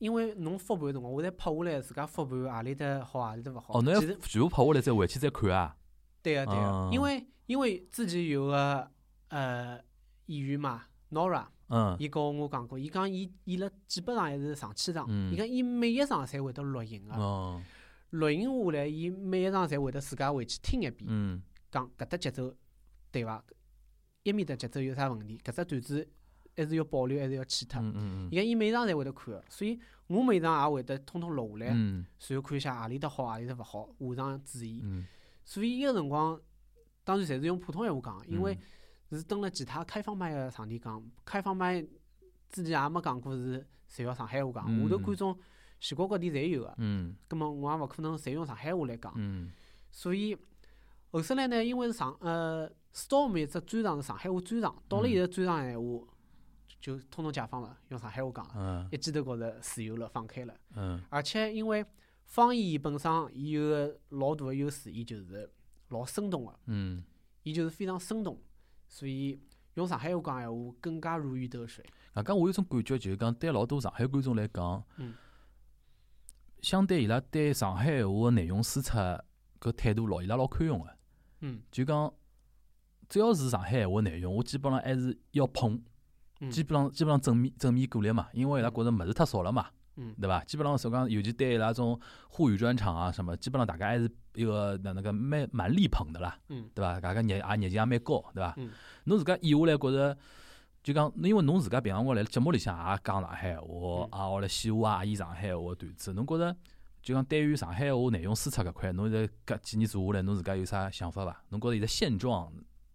因为侬复盘辰光，我再拍下来，自家复盘何里搭好，何里搭勿好。哦，侬要全部拍下来再回去再看啊？对个，对个，因为因为之前有个呃演员嘛，Nora。嗯，伊告我讲过，伊讲伊演了几百场还是上千场，伊讲伊每一场侪会得录音个，录音下来，伊每一场侪会得自家回去听一遍，讲搿搭节奏对伐？一面搭节奏有啥问题？搿只段子还是要保留，还是要去脱？伊讲伊每场侪会得看个，所以我每场也会得通通录下来，然后看一下何里搭好，何里搭勿好，下场注意。所以伊个辰光，当然侪是用普通闲话讲，因为。是登了其他开放麦个场地讲，开放麦之前也没讲过是侪要上海话讲，下头观众全国各地侪有个，嗯，葛末我也勿可能侪用上海话来讲，嗯，所以后首来呢，因为是上呃，Storm 一只专场是上海话专场，到了现在专场闲话就统统解放了，用上海话讲了，一记头觉着自由了，放开了，嗯，而且因为方言本身伊有个老大个优势，伊就是老生动个，嗯，伊就是非常生动。所以用上海话讲闲话更加如鱼得水。啊，刚我有种感觉，就是讲对老多上海观众来讲，嗯相对伊拉对上海闲话个内容输出搿态度老伊拉老宽容个。嗯。就讲只要是上海闲话内容，我基本上还是要捧。基本上基本上正面正面鼓励嘛，因为伊拉觉着物事太少了嘛。嗯。对伐？基本上说讲，尤其对伊拉种沪语专场啊什么，基本上大家还是一个那那个蛮蛮力捧的啦。嗯。对伐？大家热也热情也蛮高，对伐？嗯。侬自家演下来觉着，就讲，因为侬自家平常我来节目里向也讲上海话，啊，我来线下也演上海话段子。侬觉着，就讲对于上海话内容输出搿块，侬在搿几年做下来，侬自家有啥想法伐？侬觉着现在现状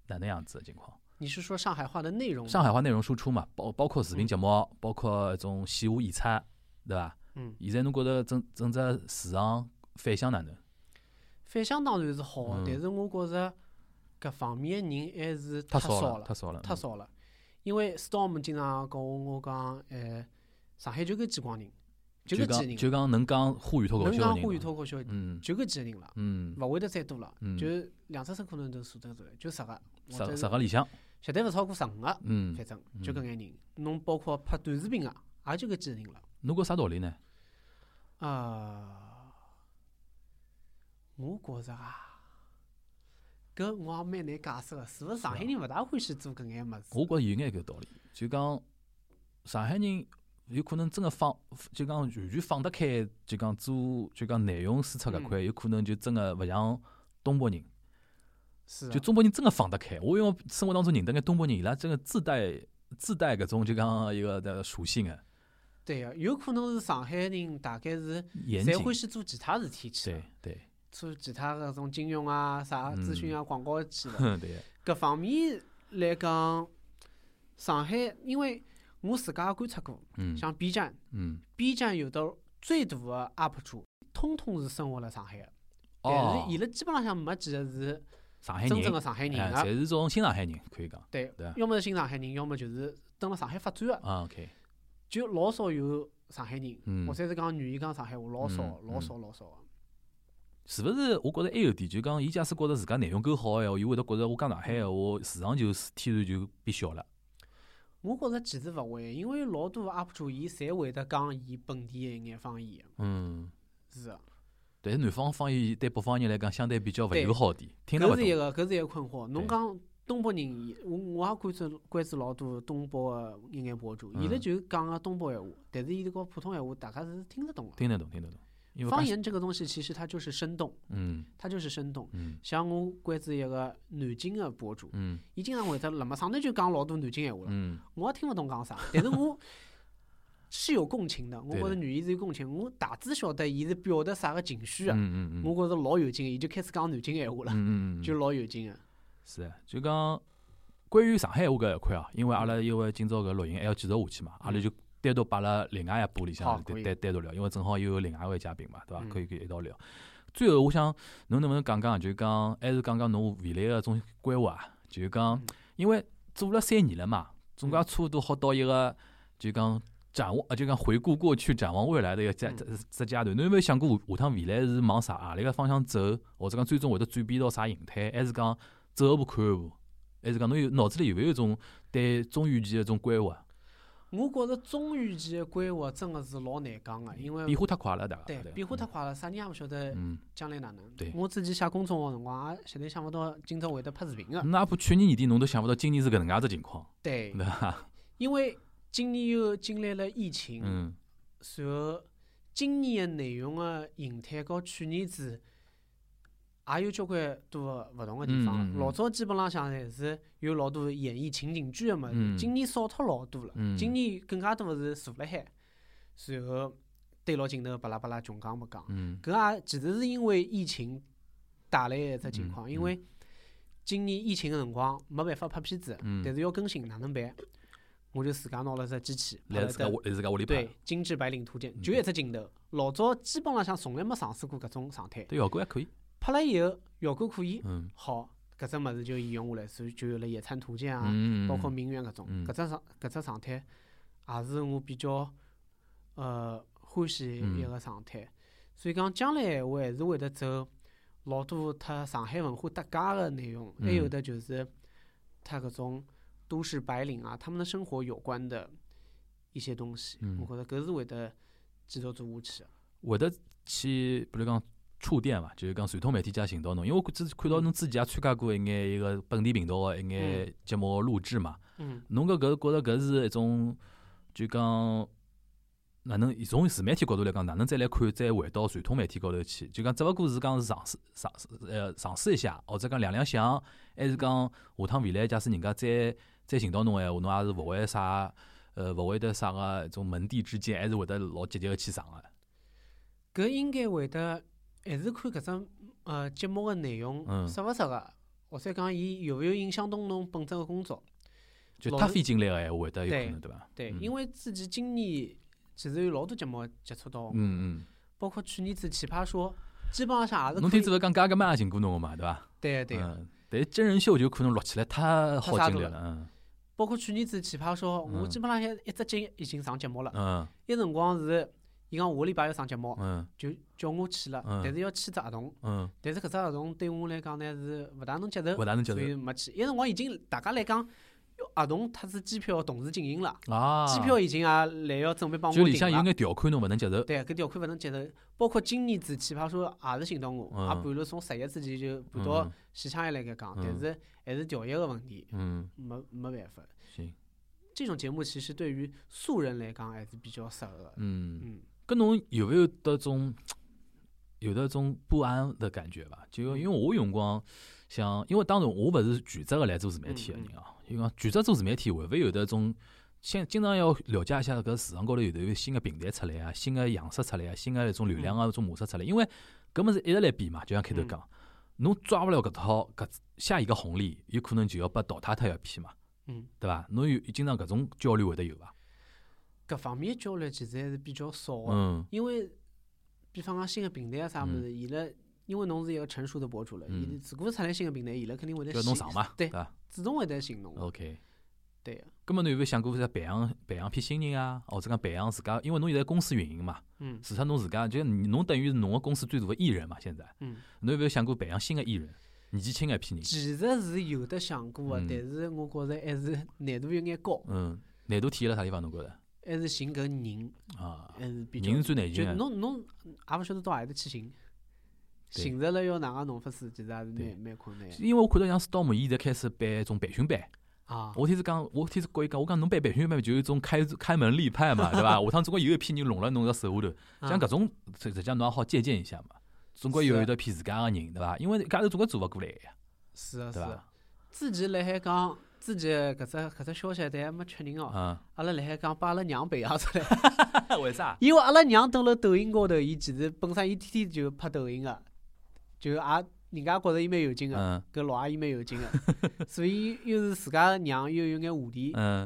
哪能样子情况？你是说上海话的内容？上海话内容输出嘛，包包括视频节目，包括一种线下演出，对伐？嗯。现在侬觉着整整只市场反响哪能？反响当然是好，但是我觉着。搿方面个人还是太少了，太少了，太少了。因为 Storm 经常跟我讲，呃，上海就搿几光人，就搿几个人，就讲能讲沪语脱口秀能讲沪语脱口秀，嗯，就搿几个人了，嗯，勿会得再多了，就两只手可能都数得出来，就十个，十十个里向，绝对勿超过十五个，嗯，反正就搿眼人。侬包括拍短视频个，也就搿几个人了。侬觉啥道理呢？啊，我觉着啊。搿我也蛮难解释个，是勿是上海人勿大欢喜做搿眼物事？我觉着有眼搿道理，就讲上海人有可能真个放，就讲完全放得开，就讲做就讲内容输出搿块，有可能就真个勿像东北人。是。就中国人真个放得开，我因为生活当中认得眼东北人，伊拉真个自带自带搿种就讲一个的属性个。对个，有可能是上海人，大概是侪欢喜做其他事体去。对对。做其他个种金融啊、啥咨询啊、广告去了。[laughs] 对。搿方面来讲，上海，因为我自家观察过，嗯像 B 站，B 站有的最大个 UP 主，通通是生活辣上海个，但是伊拉基本浪向没几个是上海人，真正的上海人啊，侪是种新上海人，可以讲。对，要么是新上海人，要么就是蹲辣上海发展的。啊，OK。就老少有上海人，或者是讲愿意讲上海话，老少，老少，老少。是勿是？我觉着还有点，就讲伊假使觉着自家内容够好个话，伊会得觉着我讲上海闲话，市场就天然就变小了。我觉着其实勿会，因为老多 UP 主伊侪会得讲伊本地个一眼方言。嗯，是啊。但是南方方言对北方人来讲，相对比较勿友好点。搿是一个，搿是一个困惑。侬讲东北人，我我也关注关注老多东北个一眼博主，伊拉就讲个东北闲话，但是伊迭个普通闲话，大家是听得懂个。听得懂，听得懂。方言这个东西其实它就是生动，嗯，它就是生动。嗯，像我关注一个南京的博主，嗯，伊经常会得辣么上头就讲老多南京闲话了，嗯，我也听勿懂讲啥，但是我是有共情的，我觉着语言是有共情，我大致晓得伊是表达啥个情绪啊，嗯嗯嗯，我觉着老有劲，伊就开始讲南京闲话了，就老有劲个。是，就讲关于上海话搿一块啊，因为阿拉因为今朝搿录音还要继续下去嘛，阿拉就。单独摆辣另外一部里向单单单独聊，因为正好又有另外一位嘉宾嘛，对伐？可以可以一道聊。最后，我想侬能不能讲讲，就讲还是讲讲侬未来个种规划？就讲，因为做了三年了嘛，总归差勿多好到一个就讲展望，就讲回顾过去、展望未来的一个阶这阶段。侬有没有想过下趟未来是往啥何里个方向走？或者讲最终会得转变到啥形态？还是讲走一步看一步？还是讲侬有脑子里有没有一种对中远期的种规划？我觉着中远期的规划真的是老难讲个，因为变化太快了，对变化太快了，啥人也勿晓得将来哪能。对，我之前写公众号辰光，也绝对想勿到今朝会得拍视频个。哪怕去年年底侬都想勿到今年是搿能介只情况。对，对伐？因为今年又经历了疫情，嗯，然后今年的内容的形态和去年子。也有交关多勿同个地方。老早基本浪向侪是有老多演绎情景剧个物事，今年少脱老多了。今年更加多是坐辣海，然后对牢镜头巴拉巴拉穷讲勿讲。搿也其实是因为疫情带来一只情况，因为今年疫情个辰光没办法拍片子，但是要更新哪能办？我就自家拿了只机器，来自家屋，来自家屋里拍。对，精致白领图鉴就一只镜头。老早基本浪向从来没尝试过搿种状态。对，效果还可以。拍了以后效果可以，好，搿只物事就沿用下来，所以就有了《野餐图鉴》啊，包括《名媛》搿种，搿只状搿只状态，也是我比较呃欢喜一个状态。所以讲将来我还是会得走老多特上海文化搭界个内容，还有的就是他搿种都市白领啊，他们的生活有关的一些东西，我觉着搿是会得继续做下去。会得去，比如讲。触电嘛，就是讲传统媒体加寻到侬，因为我之看到侬之前也参加过一眼一个本地频道个一眼节目录制嘛。嗯。侬搿搿觉着搿是一种，就讲哪能从自媒体角度来讲，哪能再来看，再回到传统媒体高头去？就讲只勿过是讲是尝试尝试呃尝试一下，或者讲亮亮相，还是讲下趟未来假使人家再再寻到侬闲话，侬也是勿会啥呃勿会得啥个种门第之见，还是会得老积极个去上个。搿应该会得。还是看搿只呃节目个内容适勿适合，或者讲伊有勿有影响到侬本职个工作。就太费精力个闲话，会得有可能对伐？对，因为之前今年其实有老多节目接触到，嗯嗯，包括去年子《奇葩说》，基本上也是。侬听子勿讲加个嘛也寻过侬个嘛，对伐？对对。但是真人秀就可能录起来太耗精力了，嗯。包括去年子《奇葩说》，我基本上一一只节已经上节目了，嗯。一辰光是。伊讲下个礼拜要上节目，嗯，就叫我去了，但是要签只合同，嗯，但是搿只合同对我来讲呢是勿大能接受，勿大能接受，所以没去。一辰光已经大家来讲，合同特子机票同时进行了，啊，机票已经也来要准备帮我。就里向有眼条款侬勿能接受，对，搿条款勿能接受。包括今年子奇葩说也是寻到我，也盘了从十一之前就盘到西昌一来盖讲，但是还是条约个问题，嗯，没没办法。行，这种节目其实对于素人来讲还是比较适合的，嗯嗯。跟侬有没有得种有的种不安的感觉吧？就因为我用光像，因为当然我勿是全职个来做自媒体个人啊。因为全职做自媒体，会勿会有的种先经常要了解一下搿市场高头有得有新个平台出来啊，新个样式出来啊，新个一种流量啊，种模式出来。因为搿么是一直来变嘛，就像开头讲，侬抓勿了搿套搿下一个红利，有可能就要被淘汰脱一批嘛，嗯，对伐？侬有经常搿种焦虑会得有伐？搿方面焦虑其实还是比较少的，因为比方讲新的平台啊啥物事，伊拉因为侬是一个成熟的博主了，伊如果出来新的平台，伊拉肯定会得侬上嘛，对，主动会得寻侬。OK，对。咁么侬有没有想过在培养培养批新人啊？或者讲培养自家？因为侬现在公司运营嘛，嗯，除脱侬自家，就侬等于是侬个公司最大的艺人嘛，现在，嗯，侬有没有想过培养新的艺人，年纪轻一批人？其实是有的想过个，但是我觉着还是难度有眼高。嗯，难度体现辣啥地方？侬觉着？还是寻搿人啊，还是比较人是最难寻个。就侬侬也勿晓得到何里搭去寻，寻着了要哪能弄法子，其实也是蛮蛮困难。因为我看到像 Storm 伊现在开始办一种培训班。啊！我天是讲，我天是讲伊讲，我讲侬办培训班就有一种开开门立派嘛，对伐？[laughs] 下趟总归有一批人弄了侬个手下头，像搿种实际上侬也好借鉴一下嘛。总归有一得批自家个人，对伐？因为家头总归做勿过来呀。是啊，是啊。之前辣海讲，之前搿只搿只消息，但还没确认哦。嗯。阿拉辣海讲把阿拉娘培养出来。[laughs] 为啥？因为阿拉娘登辣抖音高头，伊其实本身伊天天就拍抖音个，就也。人家觉着伊蛮有劲个，搿老阿姨蛮有劲个，[laughs] 所以又是自家娘又有眼话题，嗯，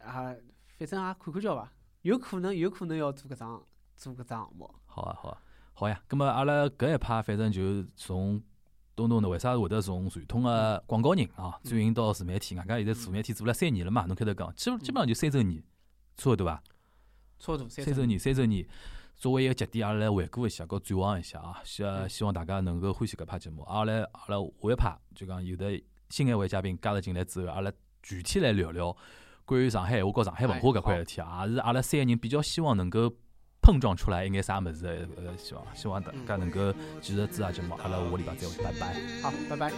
啊，反正也看看叫伐，有可能有可能要做搿桩做搿桩项目。好啊好啊好呀，葛末阿拉搿一趴反正就从东东呢，为啥会得从传统个广告人啊转型到自媒体？外加现在自媒体做了三年了嘛，侬开头讲，基基本上就三周年，差勿多伐？差勿多三周年，三周年。作为一个节点，阿拉来回顾一下，跟展望一下。啊，希希望大家能够欢喜搿派节目。阿拉阿拉下一派就讲有的新一位嘉宾加入进来之后，阿拉具体来聊聊关于上海话和上海文化搿块事体。也是阿拉三个人比较希望能够碰撞出来一眼啥物事。呃，希望希望大家能够继续支持节目。阿拉下礼拜再会，拜拜。好，拜拜。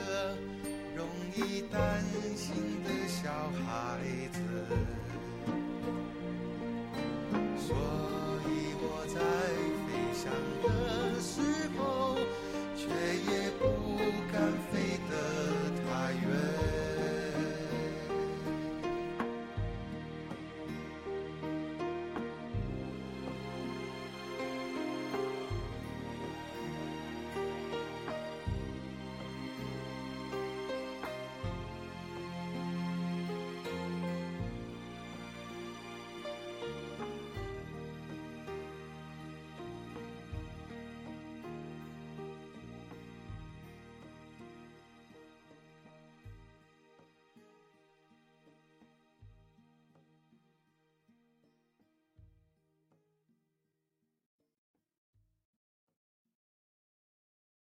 在飞翔的时候却也不敢